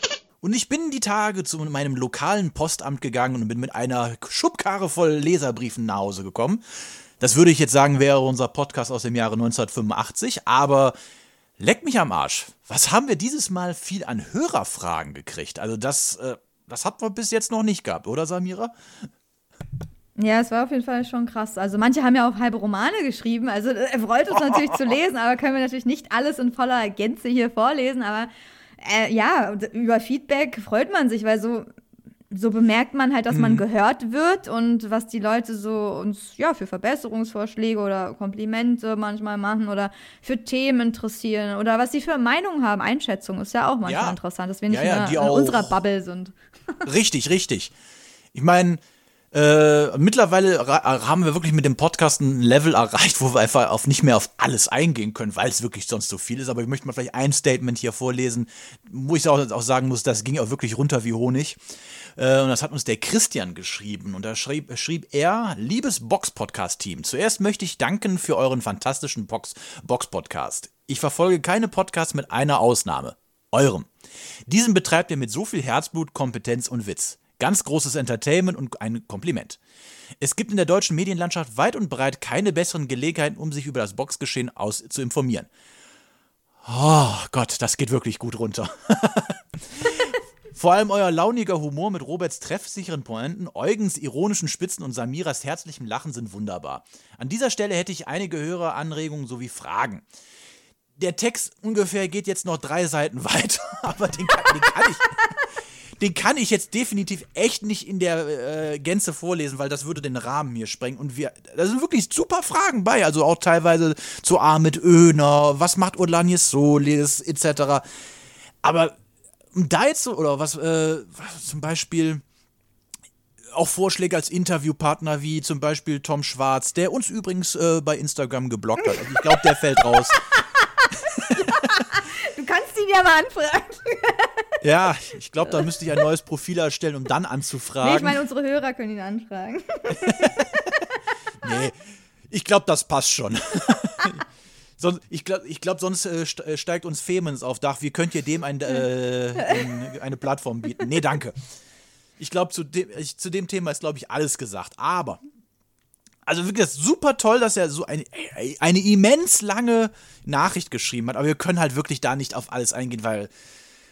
Und ich bin die Tage zu meinem lokalen Postamt gegangen und bin mit einer Schubkarre voll Leserbriefen nach Hause gekommen. Das würde ich jetzt sagen, wäre unser Podcast aus dem Jahre 1985, aber leck mich am Arsch. Was haben wir dieses Mal viel an Hörerfragen gekriegt? Also das, äh, das hat wir bis jetzt noch nicht gehabt, oder Samira? Ja, es war auf jeden Fall schon krass. Also manche haben ja auch halbe Romane geschrieben. Also er freut uns natürlich zu lesen, aber können wir natürlich nicht alles in voller Gänze hier vorlesen. Aber äh, ja, über Feedback freut man sich, weil so, so bemerkt man halt, dass man gehört wird und was die Leute so uns ja für Verbesserungsvorschläge oder Komplimente manchmal machen oder für Themen interessieren oder was sie für Meinungen haben. Einschätzung ist ja auch manchmal Ja. interessant, dass wir nicht Ja, ja, nur die in unserer Bubble sind. Richtig, richtig. Ich meine, äh, mittlerweile haben wir wirklich mit dem Podcast ein Level erreicht, wo wir einfach auf nicht mehr auf alles eingehen können, weil es wirklich sonst so viel ist. Aber ich möchte mal vielleicht ein Statement hier vorlesen, wo ich auch, auch sagen muss, das ging auch wirklich runter wie Honig. Äh, und das hat uns der Christian geschrieben. Und da schrieb, schrieb er, liebes Box-Podcast-Team, zuerst möchte ich danken für euren fantastischen Box- Box-Podcast. Ich verfolge keine Podcasts mit einer Ausnahme. Eurem. Diesen betreibt ihr mit so viel Herzblut, Kompetenz und Witz. Ganz großes Entertainment und ein Kompliment. Es gibt in der deutschen Medienlandschaft weit und breit keine besseren Gelegenheiten, um sich über das Boxgeschehen aus zu informieren. Oh Gott, das geht wirklich gut runter. Vor allem euer launiger Humor mit Roberts treffsicheren Pointen, Eugens ironischen Spitzen und Samiras herzlichem Lachen sind wunderbar. An dieser Stelle hätte ich einige Höreranregungen sowie Fragen. Der Text ungefähr geht jetzt noch drei Seiten weiter, aber den kann, den kann ich. Den kann ich jetzt definitiv echt nicht in der äh, Gänze vorlesen, weil das würde den Rahmen hier sprengen. Und wir, da sind wirklich super Fragen bei. Also auch teilweise zu Ahmed Öner, was macht Orlanius Solis, etc. Aber um da jetzt oder was, äh, zum Beispiel auch Vorschläge als Interviewpartner wie zum Beispiel Tom Schwarz, der uns übrigens äh, bei Instagram geblockt hat. Also ich glaube, der fällt raus. Ihn ja mal anfragen. Ja, ich glaube, da müsste ich ein neues Profil erstellen, um dann anzufragen. Nee, ich meine, unsere Hörer können ihn anfragen. Nee, ich glaube, das passt schon. Sonst, ich glaube, ich glaub, sonst äh, äh, steigt uns Femens auf Dach. Wie könnt ihr dem ein, äh, ein, eine Plattform bieten? Nee, danke. Ich glaube, zu, dem- ich- zu dem Thema ist, glaube ich, alles gesagt. Aber, also wirklich, das super toll, dass er so eine, eine immens lange Nachricht geschrieben hat. Aber wir können halt wirklich da nicht auf alles eingehen, weil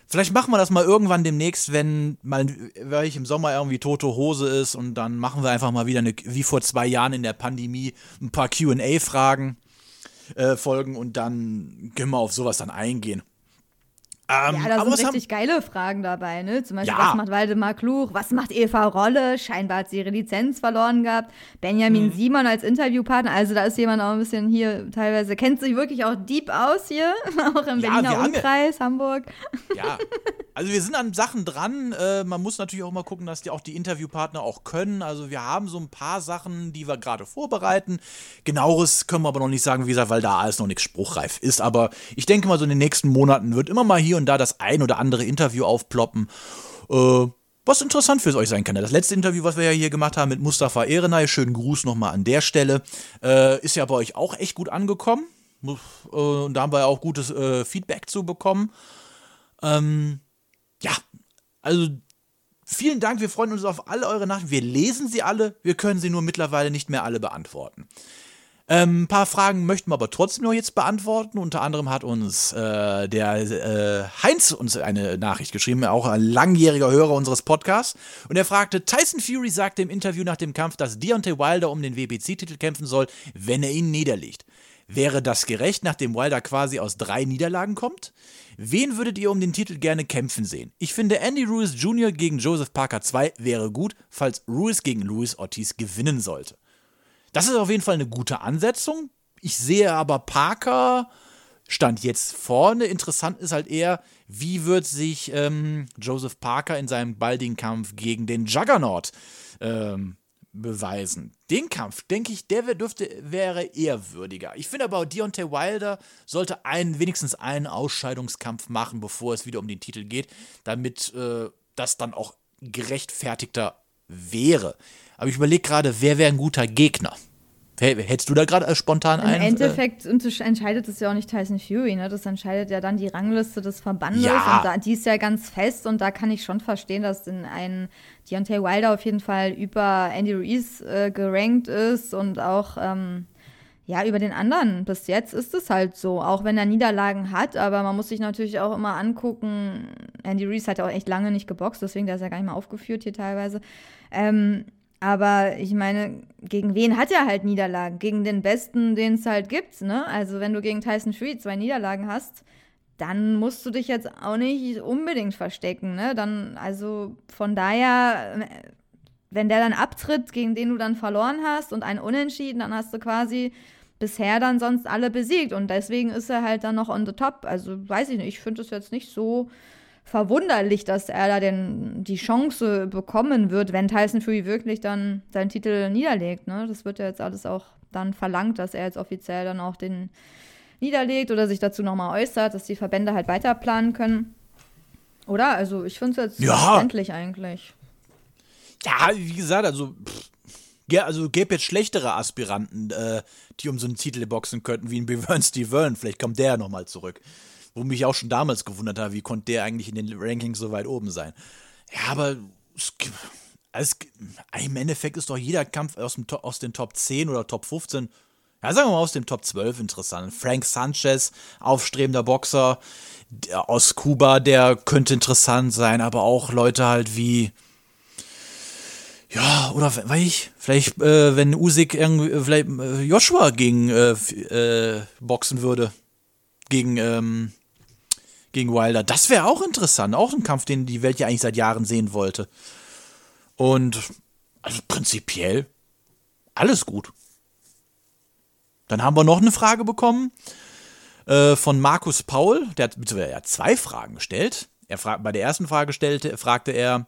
Vielleicht machen wir das mal irgendwann demnächst, wenn mal weil ich im Sommer irgendwie tote Hose ist und dann machen wir einfach mal wieder eine, wie vor zwei Jahren in der Pandemie, ein paar QA-Fragen äh, folgen und dann können wir auf sowas dann eingehen. Ähm, Ja, da sind was haben, richtig geile Fragen dabei, ne? Zum Beispiel, Ja. was macht Waldemar Kluch? Was macht Eva Rolle? Scheinbar hat sie ihre Lizenz verloren gehabt. Mhm. Benjamin Simon als Interviewpartner. Also da ist jemand auch ein bisschen hier teilweise, kennt sich wirklich auch deep aus hier. auch im Ja, Berliner Umkreis, Hamburg. ja, also wir sind an Sachen dran. Äh, man muss natürlich auch mal gucken, dass die auch die Interviewpartner auch können. Also wir haben so ein paar Sachen, die wir gerade vorbereiten. Genaueres können wir aber noch nicht sagen, wie gesagt, weil da alles noch nichts spruchreif ist. Aber ich denke mal, so in den nächsten Monaten wird immer mal hier und da das ein oder andere Interview aufploppen. Äh, was interessant für euch sein kann. Das letzte Interview, was wir ja hier gemacht haben mit Mustafa Ehrenay, schönen Gruß nochmal an der Stelle, äh, ist ja bei euch auch echt gut angekommen. Äh, Und da haben wir ja auch gutes äh, Feedback zu bekommen. Ähm, ja, also vielen Dank. Wir freuen uns auf alle eure Nachrichten. Wir lesen sie alle. Wir können sie nur mittlerweile nicht mehr alle beantworten. Ähm, ein paar Fragen möchten wir aber trotzdem noch jetzt beantworten. Unter anderem hat uns äh, der äh, Heinz uns eine Nachricht geschrieben, auch ein langjähriger Hörer unseres Podcasts. Und er fragte, Tyson Fury sagte im Interview nach dem Kampf, dass Deontay Wilder um den WBC-Titel kämpfen soll, wenn er ihn niederlegt. Wäre das gerecht, nachdem Wilder quasi aus drei Niederlagen kommt? Wen würdet ihr um den Titel gerne kämpfen sehen? Ich finde, Andy Ruiz Jr. gegen Joseph Parker 2 wäre gut, falls Ruiz gegen Luis Ortiz gewinnen sollte. Das ist auf jeden Fall eine gute Ansetzung. Ich sehe aber Parker stand jetzt vorne. Interessant ist halt eher, wie wird sich ähm, Joseph Parker in seinem baldigen Kampf gegen den Juggernaut ähm, beweisen. Den Kampf, denke ich, der dürfte, wäre eher würdiger. Ich finde aber, Deontay Wilder sollte einen, wenigstens einen Ausscheidungskampf machen, bevor es wieder um den Titel geht, damit äh, das dann auch gerechtfertigter wäre. Aber ich überlege gerade, wer wäre ein guter Gegner? Hättest du da gerade spontan einen? Im Endeffekt äh, entscheidet es ja auch nicht Tyson Fury, ne? Das entscheidet ja dann die Rangliste des Verbandes ja. und da, die ist ja ganz fest und da kann ich schon verstehen, dass in ein Deontay Wilder auf jeden Fall über Andy Ruiz äh, gerankt ist und auch ähm, ja über den anderen. Bis jetzt ist es halt so, auch wenn er Niederlagen hat, aber man muss sich natürlich auch immer angucken. Andy Ruiz hat ja auch echt lange nicht geboxt, deswegen der ist ja gar nicht mal aufgeführt hier teilweise. Ähm, aber ich meine, gegen wen hat er halt Niederlagen? Gegen den Besten, den es halt gibt, ne? Also wenn du gegen Tyson Fury zwei Niederlagen hast, dann musst du dich jetzt auch nicht unbedingt verstecken, ne? Dann, also von daher, wenn der dann abtritt, gegen den du dann verloren hast und einen Unentschieden, dann hast du quasi bisher dann sonst alle besiegt und deswegen ist er halt dann noch on the top. Also weiß ich nicht, ich finde es jetzt nicht so verwunderlich, dass er da denn die Chance bekommen wird, wenn Tyson Fury wirklich dann seinen Titel niederlegt. Ne? Das wird ja jetzt alles auch dann verlangt, dass er jetzt offiziell dann auch den niederlegt oder sich dazu nochmal äußert, dass die Verbände halt weiter planen können. Oder? Also ich finde es jetzt ja. verständlich eigentlich. Ja, wie gesagt, also pff, ja, also gäbe jetzt schlechtere Aspiranten, äh, die um so einen Titel boxen könnten, wie ein Björn Steve Vielleicht kommt der ja nochmal zurück. Wo mich auch schon damals gewundert habe, wie konnte der eigentlich in den Rankings so weit oben sein. Ja, aber es, es, im Endeffekt ist doch jeder Kampf aus, dem, aus den Top 10 oder Top 15, ja, sagen wir mal aus dem Top 12 interessant. Frank Sanchez, aufstrebender Boxer aus Kuba, der könnte interessant sein, aber auch Leute halt wie, ja, oder weiß ich, vielleicht, äh, wenn Usyk irgendwie, vielleicht äh, Joshua gegen äh, äh, boxen würde. Gegen, ähm, gegen Wilder. Das wäre auch interessant. Auch ein Kampf, den die Welt ja eigentlich seit Jahren sehen wollte. Und also prinzipiell alles gut. Dann haben wir noch eine Frage bekommen äh, von Markus Paul. Der hat, er hat zwei Fragen gestellt. Er fragt, bei der ersten Frage stellte, fragte er,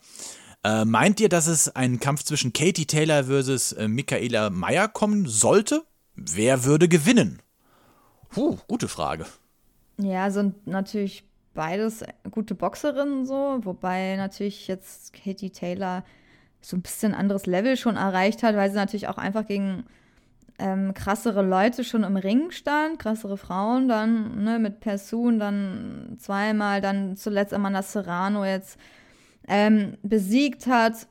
äh, meint ihr, dass es einen Kampf zwischen Katie Taylor versus äh, Michaela Meyer kommen sollte? Wer würde gewinnen? Puh, gute Frage. Ja, sind natürlich beides gute Boxerinnen so, wobei natürlich jetzt Katie Taylor so ein bisschen anderes Level schon erreicht hat, weil sie natürlich auch einfach gegen ähm, krassere Leute schon im Ring stand, krassere Frauen dann, ne, mit Persun dann zweimal, dann zuletzt Amanda Serrano jetzt ähm, besiegt hat.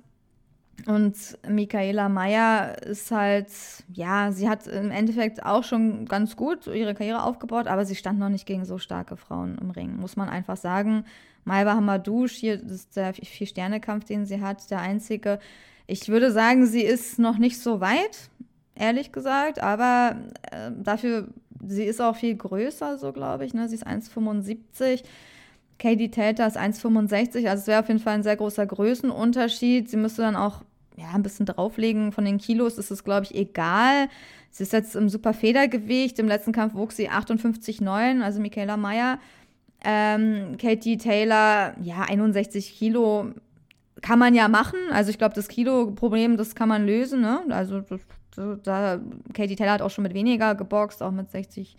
Und Michaela Meyer ist halt, ja, sie hat im Endeffekt auch schon ganz gut ihre Karriere aufgebaut, aber sie stand noch nicht gegen so starke Frauen im Ring, muss man einfach sagen. Malva Hamadouche, hier das ist der Vier-Sterne-Kampf, den sie hat, der einzige. Ich würde sagen, sie ist noch nicht so weit, ehrlich gesagt, aber äh, dafür, sie ist auch viel größer, so glaube ich, ne? Sie ist 1,75. Katie Taylor ist 1,65, also es wäre auf jeden Fall ein sehr großer Größenunterschied. Sie müsste dann auch ja, ein bisschen drauflegen von den Kilos, ist es, glaube ich, egal. Sie ist jetzt im super Federgewicht. Im letzten Kampf wog sie 58,9, also Michaela Meyer. Ähm, Katie Taylor, ja, 61 Kilo kann man ja machen. Also ich glaube, das Kilo-Problem, das kann man lösen. Ne? Also da, Katie Taylor hat auch schon mit weniger geboxt, auch mit 60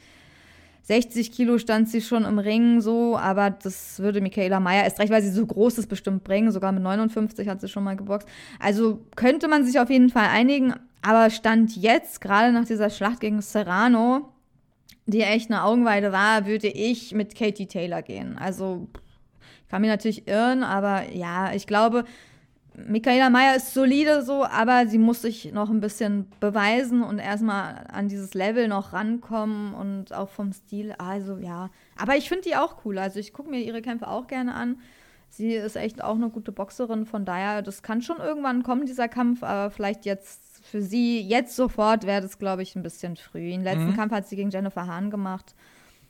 60 Kilo stand sie schon im Ring so, aber das würde Michaela Meyer erst recht, weil sie so groß ist, bestimmt bringen. Sogar mit 59 hat sie schon mal geboxt. Also könnte man sich auf jeden Fall einigen, aber Stand jetzt, gerade nach dieser Schlacht gegen Serrano, die echt eine Augenweide war, würde ich mit Katie Taylor gehen. Also kann mir natürlich irren, aber ja, ich glaube, Michaela Mayer ist solide so, aber sie muss sich noch ein bisschen beweisen und erstmal an dieses Level noch rankommen und auch vom Stil. Also ja, aber ich finde die auch cool. Also ich gucke mir ihre Kämpfe auch gerne an. Sie ist echt auch eine gute Boxerin, von daher, das kann schon irgendwann kommen, dieser Kampf, aber vielleicht jetzt für sie jetzt sofort wäre das, glaube ich, ein bisschen früh. Den letzten Kampf hat sie gegen Jennifer Hahn gemacht.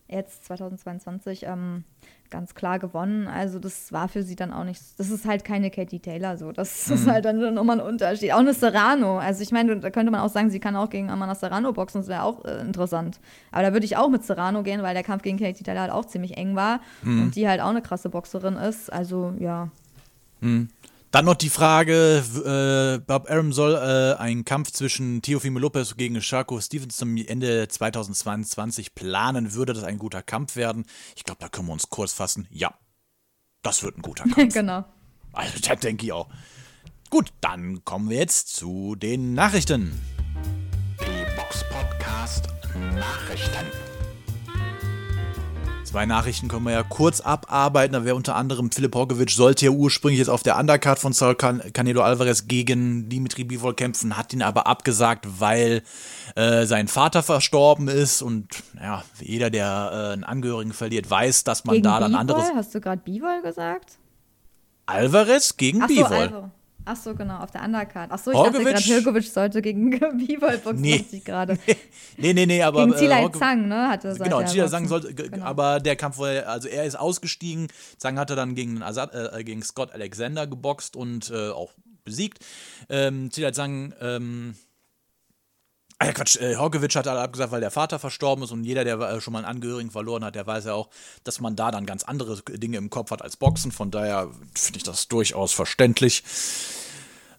Jetzt 2022 ähm, ganz klar gewonnen. Also das war für sie dann auch nicht. Das ist halt keine Katie Taylor so. Das ist halt dann nochmal ein Unterschied. Auch eine Serrano. Also ich meine, da könnte man auch sagen, sie kann auch gegen Amanda Serrano boxen. Das wäre auch äh, interessant. Aber da würde ich auch mit Serrano gehen, weil der Kampf gegen Katie Taylor halt auch ziemlich eng war und die halt auch eine krasse Boxerin ist. Also ja. Dann noch die Frage, äh, Bob Arum soll äh, einen Kampf zwischen Teofimo Lopez gegen Shaco Stevens zum Ende 2022 planen. Würde das ein guter Kampf werden? Ich glaube, da können wir uns kurz fassen. Ja, das wird ein guter Kampf. genau. Also, das denke ich auch. Gut, dann kommen wir jetzt zu den Nachrichten. Die Box Podcast Nachrichten. Zwei Nachrichten können wir ja kurz abarbeiten. Da wäre unter anderem Philipp Horgovic sollte ja ursprünglich jetzt auf der Undercard von Saul Can Canelo Alvarez gegen Dimitri Bivol kämpfen, hat ihn aber abgesagt, weil äh, sein Vater verstorben ist und ja, jeder, der äh, einen Angehörigen verliert, weiß, dass man Gegen da dann Bivol? anderes. Hast du gerade Bivol gesagt? Alvarez gegen Ach so, Bivol. Alvo. Ach so, genau, auf der Undercard. Ach so, ich dachte Horgovic? gerade, Hirkovic sollte gegen Bivol boxen, Nee. dachte ich gerade. Nee, nee, nee, aber Gegen äh, Zilai Horgovic- Zhang, ne, hatte Genau, boxen. Zhang sollte, Genau. aber der Kampf, war, also er ist ausgestiegen. Zhang hatte dann gegen, Azad, äh, gegen Scott Alexander geboxt und äh, auch besiegt. Ähm, Zilai Zhang, ähm, Ah ja, Quatsch, äh, Horkovic hat alle abgesagt, weil der Vater verstorben ist und jeder, der äh, schon mal einen Angehörigen verloren hat, der weiß ja auch, dass man da dann ganz andere Dinge im Kopf hat als Boxen. Von daher finde ich das durchaus verständlich.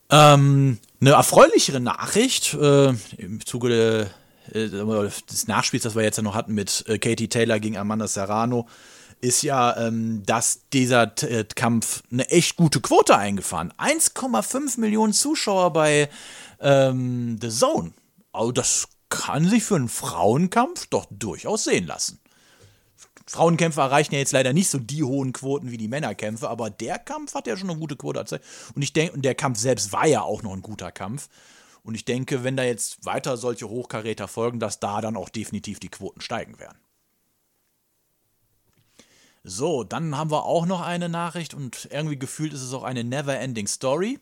Ähm, eine erfreulichere Nachricht äh, im Zuge äh, des Nachspiels, das wir jetzt ja noch hatten mit äh, Katie Taylor gegen Amanda Serrano, ist ja, ähm, dass dieser äh, Kampf eine echt gute Quote eingefahren. 1,5 Millionen Zuschauer bei ähm, The Zone. Also das kann sich für einen Frauenkampf doch durchaus sehen lassen. Frauenkämpfe erreichen ja jetzt leider nicht so die hohen Quoten wie die Männerkämpfe, aber der Kampf hat ja schon eine gute Quote. erzeugt. Und ich denke, und der Kampf selbst war ja auch noch ein guter Kampf. Und ich denke, wenn da jetzt weiter solche Hochkaräter folgen, dass da dann auch definitiv die Quoten steigen werden. So, dann haben wir auch noch eine Nachricht und irgendwie gefühlt ist es auch eine never-ending Story.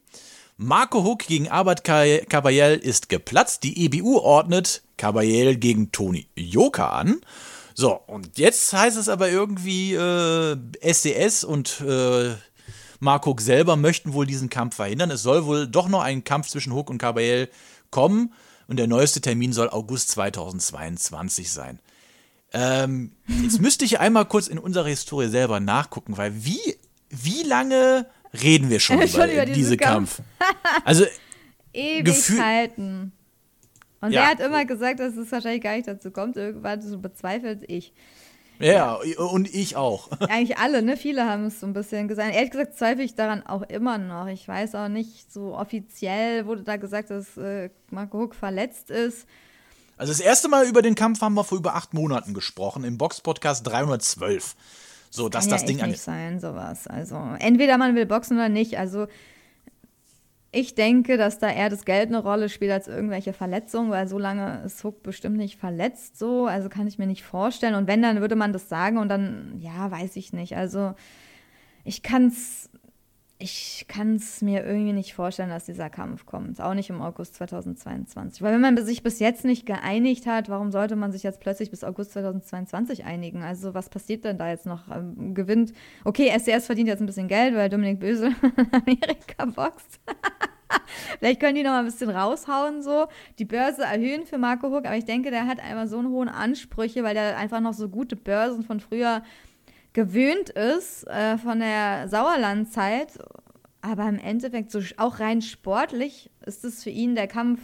Marco Huck gegen Albert Ca- Caballel ist geplatzt. Die EBU ordnet Caballel gegen Toni Joka an. So, und jetzt heißt es aber irgendwie, äh, SDS und äh, Mark Huck selber möchten wohl diesen Kampf verhindern. Es soll wohl doch noch ein Kampf zwischen Huck und Caballel kommen. Und der neueste Termin soll August 2022 sein. Ähm, jetzt müsste ich einmal kurz in unserer Historie selber nachgucken, weil wie, wie lange reden wir schon, Schon über, über diesen diesen Kampf. Kampf? Also, Ewigkeiten. Und Ja. er hat immer gesagt, dass es wahrscheinlich gar nicht dazu kommt. Irgendwann so bezweifelt ich. ja, und ich auch. Eigentlich alle, ne? Viele haben es so ein bisschen gesagt. Ehrlich gesagt zweifle ich daran auch immer noch. Ich weiß auch nicht, so offiziell wurde da gesagt, dass äh, Marco Huck verletzt ist. Also das erste Mal über den Kampf haben wir vor über acht Monaten gesprochen, im Box-Podcast 312. So, dass Kann das ja Ding nicht sein, sowas. Also entweder man will boxen oder nicht. Also ich denke, dass da eher das Geld eine Rolle spielt als irgendwelche Verletzungen, weil so lange ist Hook bestimmt nicht verletzt so. Also kann ich mir nicht vorstellen. Und wenn, dann würde man das sagen und dann, ja, weiß ich nicht. Also ich kann's, ich kann's mir irgendwie nicht vorstellen, dass dieser Kampf kommt. Auch nicht im August 2022. Weil wenn man sich bis jetzt nicht geeinigt hat, warum sollte man sich jetzt plötzlich bis August 2022 einigen? Also was passiert denn da jetzt noch? Ähm, gewinnt, okay, SDS verdient jetzt ein bisschen Geld, weil Dominik Bösel Amerika boxt. Vielleicht können die noch mal ein bisschen raushauen, so. Die Börse erhöhen für Marco Huck, aber ich denke, der hat einfach so eine hohen Ansprüche, weil der einfach noch so gute Börsen von früher gewöhnt ist, äh, von der Sauerlandzeit. Aber im Endeffekt, so auch rein sportlich, ist es für ihn der Kampf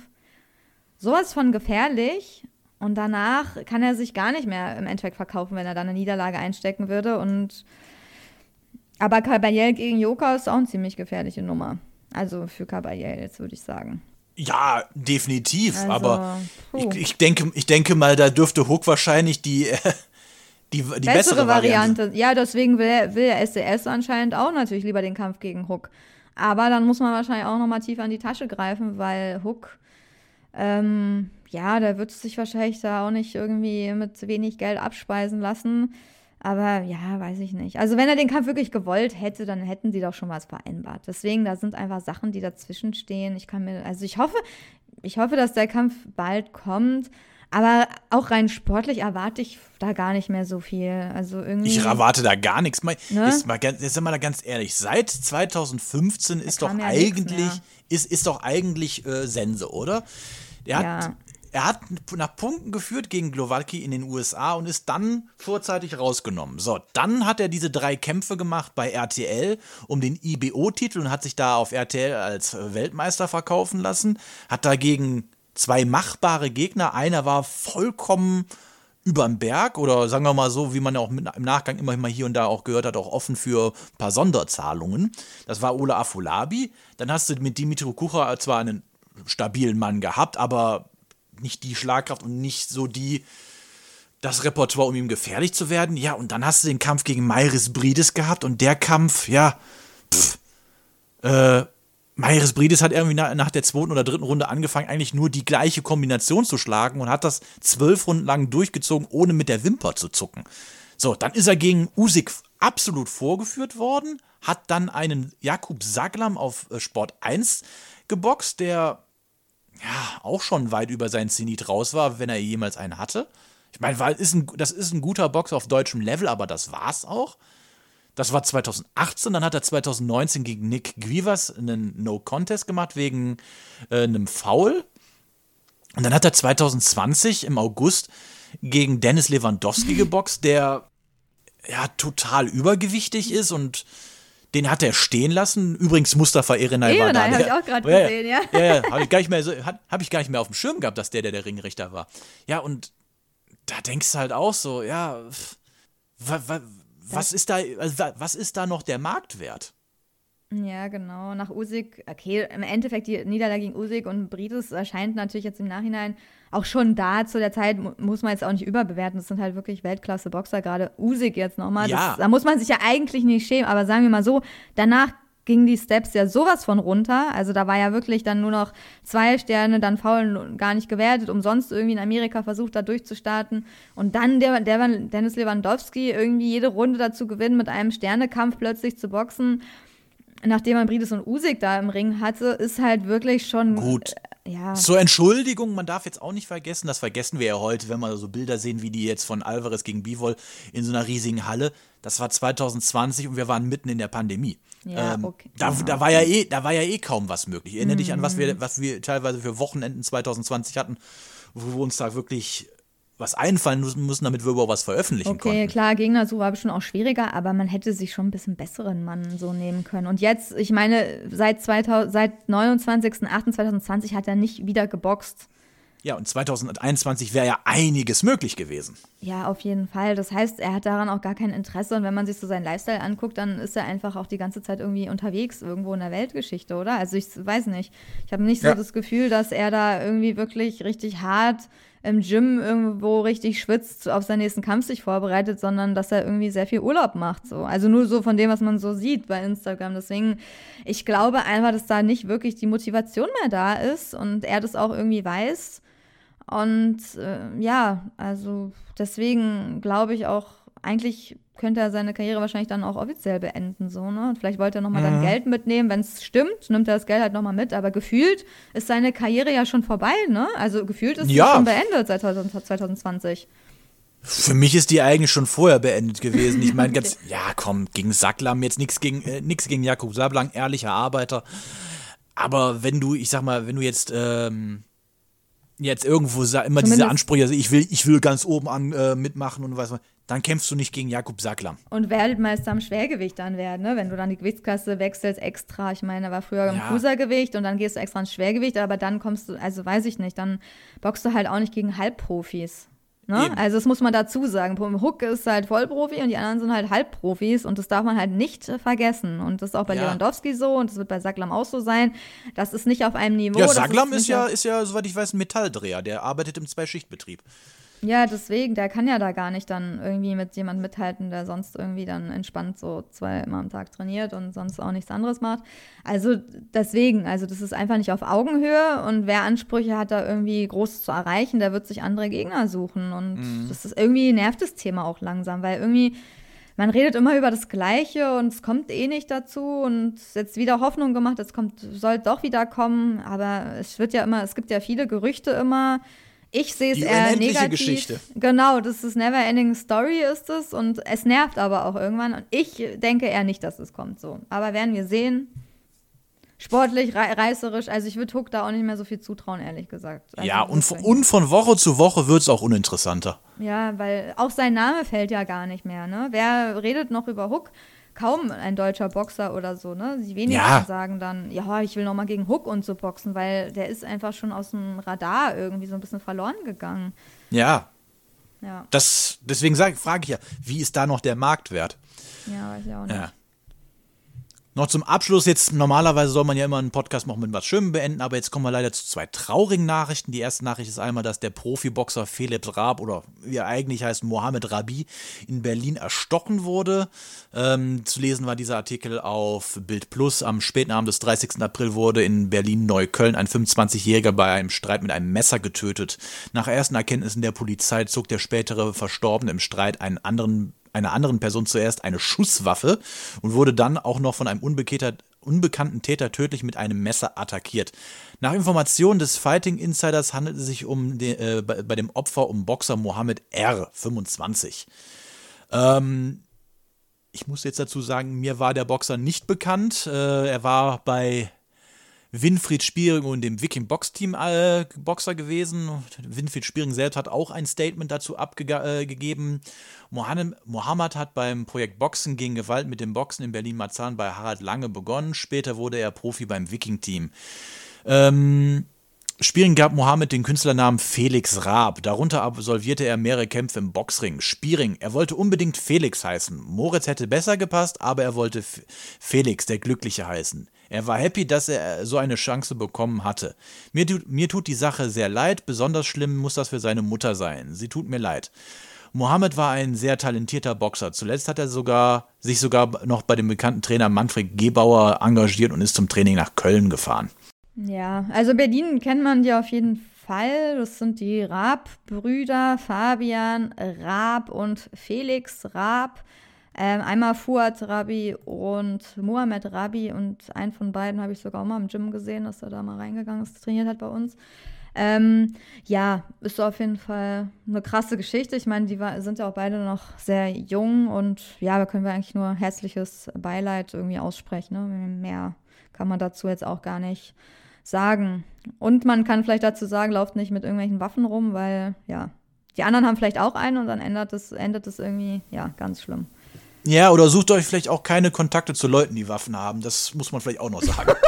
sowas von gefährlich. Und danach kann er sich gar nicht mehr im Endeffekt verkaufen, wenn er dann eine Niederlage einstecken würde. Und aber Caballel gegen Joka ist auch eine ziemlich gefährliche Nummer. Also für Caballel, jetzt würde ich sagen. Ja, definitiv. Also, aber ich, ich, denke, ich denke mal, da dürfte Hook wahrscheinlich die, äh, die, die bessere, bessere Variante. Variante. Ja, deswegen will, will der SDS anscheinend auch natürlich lieber den Kampf gegen Hook. Aber dann muss man wahrscheinlich auch nochmal tiefer in die Tasche greifen, weil Hook, ähm, ja, der wird sich wahrscheinlich da auch nicht irgendwie mit wenig Geld abspeisen lassen. Aber ja, weiß ich nicht. Also wenn er den Kampf wirklich gewollt hätte, dann hätten sie doch schon was vereinbart. Deswegen, da sind einfach Sachen, die dazwischen stehen. Ich kann mir, also ich hoffe, ich hoffe, dass der Kampf bald kommt. Aber auch rein sportlich erwarte ich da gar nicht mehr so viel. Also irgendwie. Ich erwarte da gar nichts. Mal, Ne? Jetzt, mal, jetzt sind wir da ganz ehrlich. Seit 2015 ist doch ja eigentlich, ist, ist doch eigentlich äh, Sense, oder? Er hat, Ja. er hat nach Punkten geführt gegen Glowacki in den USA und ist dann vorzeitig rausgenommen. So, dann hat er diese drei Kämpfe gemacht bei RTL um den IBO-Titel und hat sich da auf RTL als Weltmeister verkaufen lassen. Hat dagegen zwei machbare Gegner. Einer war vollkommen überm Berg oder sagen wir mal so, wie man ja auch im Nachgang immer mal hier und da auch gehört hat, auch offen für ein paar Sonderzahlungen. Das war Ola Afolabi. Dann hast du mit Dimitri Kucher zwar einen stabilen Mann gehabt, aber nicht die Schlagkraft und nicht so die das Repertoire, um ihm gefährlich zu werden. Ja, und dann hast du den Kampf gegen Mairis Brides gehabt und der Kampf, ja, pff, äh, Mairis Brides hat irgendwie nach, nach der zweiten oder dritten Runde angefangen, eigentlich nur die gleiche Kombination zu schlagen und hat das zwölf Runden lang durchgezogen, ohne mit der Wimper zu zucken. So, dann ist er gegen Usyk absolut vorgeführt worden, hat dann einen Jakub Saglam auf äh, Sport 1 geboxt, der ja auch schon weit über seinen Zenit raus war, wenn er jemals einen hatte. Ich meine, weil ist ein, das ist ein guter Boxer auf deutschem Level, aber das war's auch. Das war 2018, dann hat er 2019 gegen Nick Guivas einen No-Contest gemacht wegen äh, einem Foul. Und dann hat er 2020 im August gegen Dennis Lewandowski geboxt, der ja total übergewichtig ist und den hat er stehen lassen. Übrigens Mustafa Erenay war da. Erenay hab der- ich auch grad ja, gesehen, ja. Ja, ja, habe ich gar nicht mehr so, hat- hab ich gar nicht mehr auf dem Schirm gehabt, dass der der, der Ringrichter war. Ja, und da denkst du halt auch so, ja, pff, wa, wa, was ist da, also, wa- was ist da noch der Marktwert? Ja, genau. Nach Usyk, okay, im Endeffekt die Niederlage gegen Usyk und Brides erscheint natürlich jetzt im Nachhinein auch schon da zu der Zeit, mu- muss man jetzt auch nicht überbewerten. Das sind halt wirklich Weltklasse-Boxer, gerade Usyk jetzt nochmal. Ja. Das- Da muss man sich ja eigentlich nicht schämen, aber sagen wir mal so, danach gingen die Steps ja sowas von runter. Also da war ja wirklich dann nur noch zwei Sterne, dann faul gar nicht gewertet, umsonst irgendwie in Amerika versucht, da durchzustarten. Und dann der, der Dennis Lewandowski irgendwie jede Runde dazu gewinnen, mit einem Sternekampf plötzlich zu boxen nachdem man Brides und Usyk da im Ring hatte, ist halt wirklich schon Gut. Ja. Zur Entschuldigung, man darf jetzt auch nicht vergessen, das vergessen wir ja heute, wenn wir so Bilder sehen, wie die jetzt von Alvarez gegen Bivol in so einer riesigen Halle. Das war 2020 und wir waren mitten in der Pandemie. Ja, ähm, okay. da, da, war ja eh, da war ja eh kaum was möglich. Erinnere dich an, was Mhm. wir, was wir teilweise für Wochenenden 2020 hatten, wo wir uns da wirklich was einfallen müssen, müssen damit wir überhaupt was veröffentlichen Okay, konnten. klar, Gegnersuche war bestimmt auch schwieriger, aber man hätte sich schon ein bisschen besseren Mann so nehmen können. Und jetzt, ich meine, seit, 2000, seit 29.08.2020 hat er nicht wieder geboxt. Ja, und 2021 wäre ja einiges möglich gewesen. Ja, auf jeden Fall. Das heißt, er hat daran auch gar kein Interesse. Und wenn man sich so seinen Lifestyle anguckt, dann ist er einfach auch die ganze Zeit irgendwie unterwegs, irgendwo in der Weltgeschichte, oder? Also ich weiß nicht. Ich habe nicht so Ja. das Gefühl, dass er da irgendwie wirklich richtig hart im Gym irgendwo richtig schwitzt, auf seinen nächsten Kampf sich vorbereitet, sondern dass er irgendwie sehr viel Urlaub macht. So. Also nur so von dem, was man so sieht bei Instagram. Deswegen, ich glaube einfach, dass da nicht wirklich die Motivation mehr da ist und er das auch irgendwie weiß. Und äh, ja, also deswegen glaube ich auch, eigentlich könnte er seine Karriere wahrscheinlich dann auch offiziell beenden, so, ne? Und vielleicht wollte er nochmal dann Geld mitnehmen. Wenn es stimmt, nimmt er das Geld halt nochmal mit. Aber gefühlt ist seine Karriere ja schon vorbei, ne? Also gefühlt ist sie Ja. schon beendet seit 2000 2020. Für mich ist die eigentlich schon vorher beendet gewesen. Ich meine, ganz, ja, komm, gegen Sacklam jetzt nichts gegen, äh, nix gegen Jakub Sablang, ehrlicher Arbeiter. Aber wenn du, ich sag mal, wenn du jetzt, ähm, jetzt irgendwo immer diese Zumindest- Ansprüche, also ich will, ich will ganz oben an äh, mitmachen und was, dann kämpfst du nicht gegen Jakub Sacklam. Und Weltmeister im Schwergewicht dann werden, ne? Wenn du dann die Gewichtsklasse wechselst extra. Ich meine, er war früher im Ja. Cruisergewicht und dann gehst du extra ins Schwergewicht, aber dann kommst du, also weiß ich nicht, dann boxst du halt auch nicht gegen Halbprofis. Ne? Also das muss man dazu sagen. Hook ist halt Vollprofi und die anderen sind halt Halbprofis und das darf man halt nicht äh, vergessen. Und das ist auch bei Ja. Lewandowski so und das wird bei Sacklam auch so sein. Das ist nicht auf einem Niveau. ja, das Sacklam ist, nicht ja, ist ja, soweit ich weiß, ein Metalldreher, der arbeitet im Zweischichtbetrieb. Ja, deswegen, der kann ja da gar nicht dann irgendwie mit jemand mithalten, der sonst irgendwie dann entspannt so zweimal am Tag trainiert und sonst auch nichts anderes macht. Also deswegen, also das ist einfach nicht auf Augenhöhe und wer Ansprüche hat, da irgendwie groß zu erreichen, der wird sich andere Gegner suchen und das ist irgendwie nervt das Thema auch langsam, weil irgendwie man redet immer über das Gleiche und es kommt eh nicht dazu und jetzt wieder Hoffnung gemacht, es kommt, soll doch wieder kommen, aber es wird ja immer, es gibt ja viele Gerüchte immer. Ich sehe es Die eher negativ. Geschichte. Genau, das ist Never Ending Story ist es und es nervt aber auch irgendwann und ich denke eher nicht, dass es kommt so. Aber werden wir sehen. Sportlich, rei reißerisch, also ich würde Hook da auch nicht mehr so viel zutrauen, ehrlich gesagt. Also ja, und, und von Woche zu Woche wird es auch uninteressanter. Ja, weil auch sein Name fällt ja gar nicht mehr, ne? Wer redet noch über Hook? Kaum ein deutscher Boxer oder so, ne? Die wenigsten Ja. sagen dann, ja, ich will noch mal gegen Hook und so boxen, weil der ist einfach schon aus dem Radar irgendwie so ein bisschen verloren gegangen. Ja, Ja, das, deswegen frage ich ja, wie ist da noch der Marktwert? ja, weiß ich auch nicht. Ja. Noch zum Abschluss, jetzt normalerweise soll man ja immer einen Podcast noch mit was Schönem beenden, aber jetzt kommen wir leider zu zwei traurigen Nachrichten. Die erste Nachricht ist einmal, dass der Profiboxer Philipp Raab oder wie er eigentlich heißt, Mohamed Rabi in Berlin erstochen wurde. Ähm, zu lesen war dieser Artikel auf Bild Plus. Am späten Abend des 30. April wurde in Berlin-Neukölln ein 25-Jähriger bei einem Streit mit einem Messer getötet. Nach ersten Erkenntnissen der Polizei zog der spätere Verstorbene im Streit einen anderen einer anderen Person zuerst eine Schusswaffe und wurde dann auch noch von einem unbekannten Täter tödlich mit einem Messer attackiert. Nach Informationen des Fighting Insiders handelt es sich um de, äh, bei, bei dem Opfer um Boxer Mohammed R. 25. Ähm, ich muss jetzt dazu sagen, mir war der Boxer nicht bekannt. Äh, er war bei Winfried Spiering und dem Viking Box Team äh, Boxer gewesen. Winfried Spiering selbst hat auch ein Statement dazu abgegeben. Mohammed, Mohammed hat beim Projekt Boxen gegen Gewalt mit dem Boxen in Berlin-Marzahn bei Harald Lange begonnen. Später wurde er Profi beim Viking Team. Ähm, Spiering gab Mohammed den Künstlernamen Felix Raab. Darunter absolvierte er mehrere Kämpfe im Boxring. Spiering, er wollte unbedingt Felix heißen. Moritz hätte besser gepasst, aber er wollte Felix, der Glückliche, heißen. Er war happy, dass er so eine Chance bekommen hatte. Mir, tut- mir tut die Sache sehr leid, besonders schlimm muss das für seine Mutter sein. Sie tut mir leid. Mohammed war ein sehr talentierter Boxer. Zuletzt hat er sogar, sich sogar noch bei dem bekannten Trainer Manfred Gebauer engagiert und ist zum Training nach Köln gefahren. Ja, also Berlin kennt man ja auf jeden Fall. Das sind die Raab-Brüder, Fabian Raab und Felix Raab. Ähm, einmal Fuad Rabi und Mohamed Rabi und einen von beiden habe ich sogar auch mal im Gym gesehen, dass er da mal reingegangen ist, trainiert hat bei uns. Ähm, ja, ist auf jeden Fall eine krasse Geschichte. Ich meine, die war, sind ja auch beide noch sehr jung und ja, da können wir eigentlich nur herzliches Beileid irgendwie aussprechen. Ne? Mehr kann man dazu jetzt auch gar nicht sagen. Und man kann vielleicht dazu sagen, lauft nicht mit irgendwelchen Waffen rum, weil ja, die anderen haben vielleicht auch einen und dann endet es, endet es irgendwie, ja, ganz schlimm. Ja, oder sucht euch vielleicht auch keine Kontakte zu Leuten, die Waffen haben. Das muss man vielleicht auch noch sagen.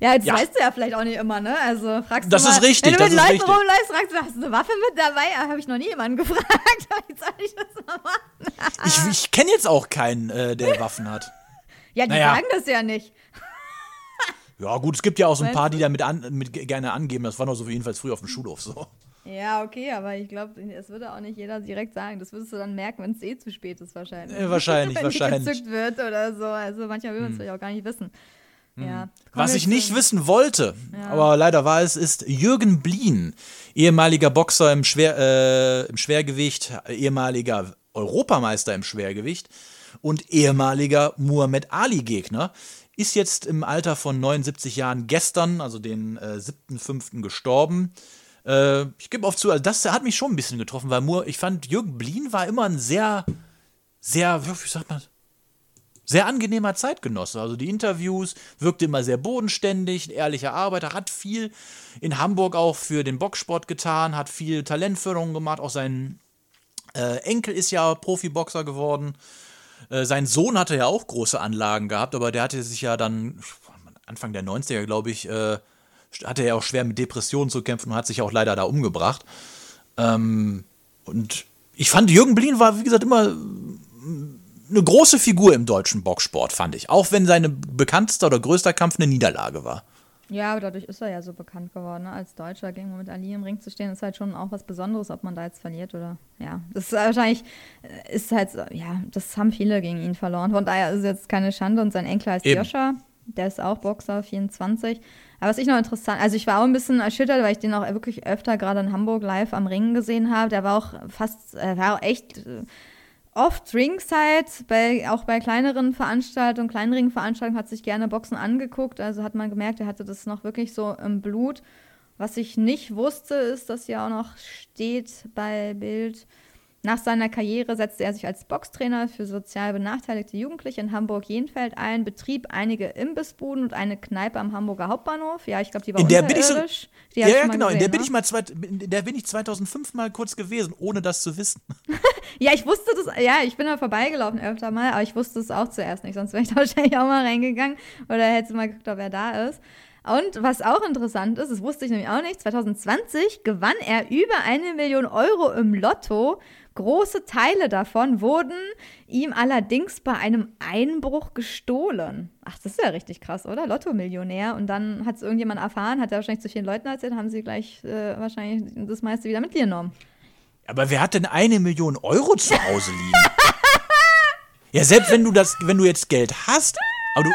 Ja, jetzt Ja. weißt du ja vielleicht auch nicht immer, ne? Also fragst Das du mal, ist richtig, wenn du das mit Leuten richtig. rumläufst, fragst du, hast du eine Waffe mit dabei? Ja, Habe ich noch nie jemanden gefragt. Jetzt soll ich das mal machen. Ich, ich kenne jetzt auch keinen, äh, der Waffen hat. Ja, die Naja. sagen das ja nicht. Ja, gut, es gibt ja auch so ein paar, die damit an, mit, gerne angeben. Das war noch so wie jedenfalls früher auf dem Schulhof so. Ja, okay, aber ich glaube, es würde auch nicht jeder direkt sagen. Das würdest du dann merken, wenn es eh zu spät ist, wahrscheinlich. Äh, wahrscheinlich, wenn wahrscheinlich. Hm. Die gezückt wird oder so. Also manchmal will man es vielleicht auch gar nicht wissen. Ja. Kommen Was ich nicht wissen wollte, aber leider war es, ist Jürgen Blien, ehemaliger Boxer im, Schwer, äh, im Schwergewicht, ehemaliger Europameister im Schwergewicht und ehemaliger Muhammad Ali-Gegner, ist jetzt im Alter von 79 Jahren gestern, also den äh, 7.5. gestorben. Äh, ich gebe oft zu, also das hat mich schon ein bisschen getroffen, weil Mur, ich fand, Jürgen Blien war immer ein sehr, sehr, wie sagt man, sehr angenehmer Zeitgenosse. Also die Interviews wirkte immer sehr bodenständig, ein ehrlicher Arbeiter, hat viel in Hamburg auch für den Boxsport getan, hat viel Talentförderung gemacht. Auch sein äh, Enkel ist ja Profiboxer geworden. Äh, sein Sohn hatte ja auch große Anlagen gehabt, aber der hatte sich ja dann Anfang der 90er, glaube ich, äh, hatte er auch schwer mit Depressionen zu kämpfen und hat sich auch leider da umgebracht. Ähm, und ich fand, Jürgen Blin war, wie gesagt, immer eine große Figur im deutschen Boxsport, fand ich. Auch wenn seine bekanntester oder größter Kampf eine Niederlage war. Ja, aber dadurch ist er ja so bekannt geworden. Ne? Als Deutscher gegen mit Ali im Ring zu stehen, ist halt schon auch was Besonderes, ob man da jetzt verliert oder. Ja, das ist wahrscheinlich, äh, ist halt, ja, das haben viele gegen ihn verloren. Von daher ist es jetzt keine Schande und sein Enkel heißt Eben. Joscha. Der ist auch Boxer, 24. Aber was ich noch interessant, also ich war auch ein bisschen erschüttert, weil ich den auch wirklich öfter gerade in Hamburg live am Ringen gesehen habe. Der war auch fast, er war auch echt äh, oft Ringside, bei, auch bei kleineren Veranstaltungen, kleineren Veranstaltungen hat sich gerne Boxen angeguckt. Also hat man gemerkt, er hatte das noch wirklich so im Blut. Was ich nicht wusste, ist, dass hier auch noch steht bei Bild, nach seiner Karriere setzte er sich als Boxtrainer für sozial benachteiligte Jugendliche in Hamburg-Jenfeld ein, betrieb einige Imbissbuden und eine Kneipe am Hamburger Hauptbahnhof. Ja, ich glaube, die war In der bin ich so. Die ja, ja, genau, in gesehen, der bin ne? ich mal zweit, in der bin ich 2005 mal kurz gewesen, ohne das zu wissen. Ja, ich wusste das, ja, ich bin da vorbeigelaufen öfter mal, aber ich wusste es auch zuerst nicht, sonst wäre ich da wahrscheinlich auch mal reingegangen oder hätte mal geguckt, ob er da ist. Und was auch interessant ist, das wusste ich nämlich auch nicht, 2020 gewann er über eine Million Euro im Lotto. Große Teile davon wurden ihm allerdings bei einem Einbruch gestohlen. Ach, das ist ja richtig krass, oder? Lotto-Millionär. Und dann hat es irgendjemand erfahren, hat er wahrscheinlich zu vielen Leuten erzählt, haben sie gleich äh, wahrscheinlich das meiste wieder mitgenommen. Aber wer hat denn eine Million Euro zu Hause liegen? ja, selbst wenn du das, wenn du jetzt Geld hast, aber du,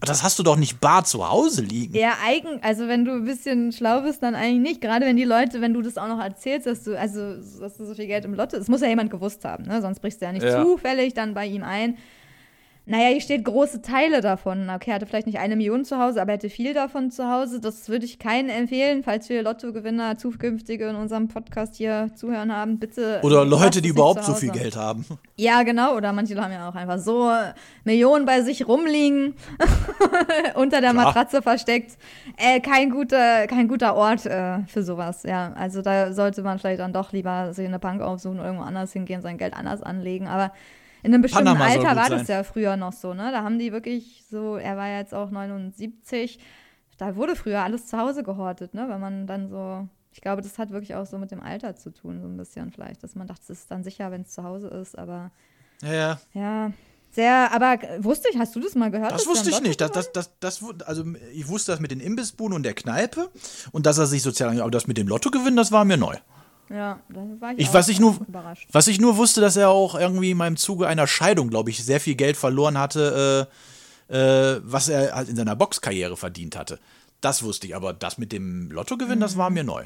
das hast du doch nicht bar zu Hause liegen. Ja, eigen, also wenn du ein bisschen schlau bist, dann eigentlich nicht. Gerade wenn die Leute, wenn du das auch noch erzählst, dass du, also, dass du so viel Geld im Lotto, es muss ja jemand gewusst haben, ne? Sonst brichst du ja nicht Ja. zufällig dann bei ihm ein. Naja, hier steht große Teile davon. Okay, er hatte vielleicht nicht eine Million zu Hause, aber er hätte viel davon zu Hause. Das würde ich keinen empfehlen, falls wir Lottogewinner zukünftige in unserem Podcast hier zuhören haben. Bitte. Oder Leute, die überhaupt so viel. Geld haben. Ja, genau. Oder manche haben ja auch einfach so Millionen bei sich rumliegen, unter der Klar. Matratze versteckt. Äh, kein, guter, kein guter Ort äh, für sowas, ja. Also da sollte man vielleicht dann doch lieber sich eine Bank aufsuchen, irgendwo anders hingehen, sein Geld anders anlegen. Aber in einem bestimmten Panama Alter war sein. das ja früher noch so, ne? Da haben die wirklich so, er war jetzt auch 79, da wurde früher alles zu Hause gehortet, ne? Wenn man dann so, ich glaube, das hat wirklich auch so mit dem Alter zu tun, so ein bisschen vielleicht, dass man dachte, es ist dann sicher, wenn es zu Hause ist, aber Ja, ja. ja, sehr, aber wusste ich, hast du das mal gehört? Das wusste ich nicht. Das, das, das, das, also ich wusste das mit den Imbissbuden und der Kneipe und dass er sich sozial, aber das mit dem Lottogewinn, das war mir neu. Ja, da war ich, Ich, auch was ich nur, überrascht. was ich nur wusste, dass er auch irgendwie in meinem Zuge einer Scheidung, glaube ich, sehr viel Geld verloren hatte, äh, äh, was er halt in seiner Boxkarriere verdient hatte. Das wusste ich, aber das mit dem Lottogewinn, das war mir neu.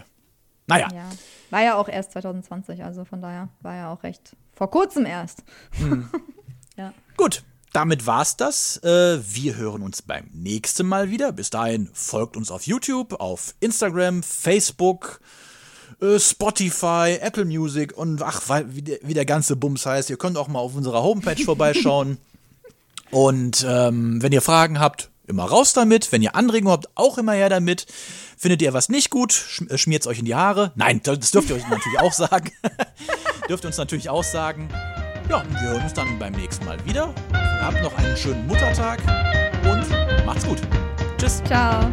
Naja, Ja, war ja auch erst 2020, also von daher war ja auch recht vor kurzem erst. ja. gut. Damit war's das. Äh, wir hören uns beim nächsten Mal wieder. Bis dahin folgt uns auf YouTube, auf Instagram, Facebook, Spotify, Apple Music und ach, wie der, wie der ganze Bums heißt. Ihr könnt auch mal auf unserer Homepage vorbeischauen. Und ähm, wenn ihr Fragen habt, immer raus damit. Wenn ihr Anregungen habt, auch immer her damit. Findet ihr was nicht gut, schmiert es euch in die Haare. Nein, das dürft ihr euch natürlich auch sagen. dürft ihr uns natürlich auch sagen. Ja, und wir hören uns dann beim nächsten Mal wieder. Habt noch einen schönen Muttertag und macht's gut. Tschüss. Ciao.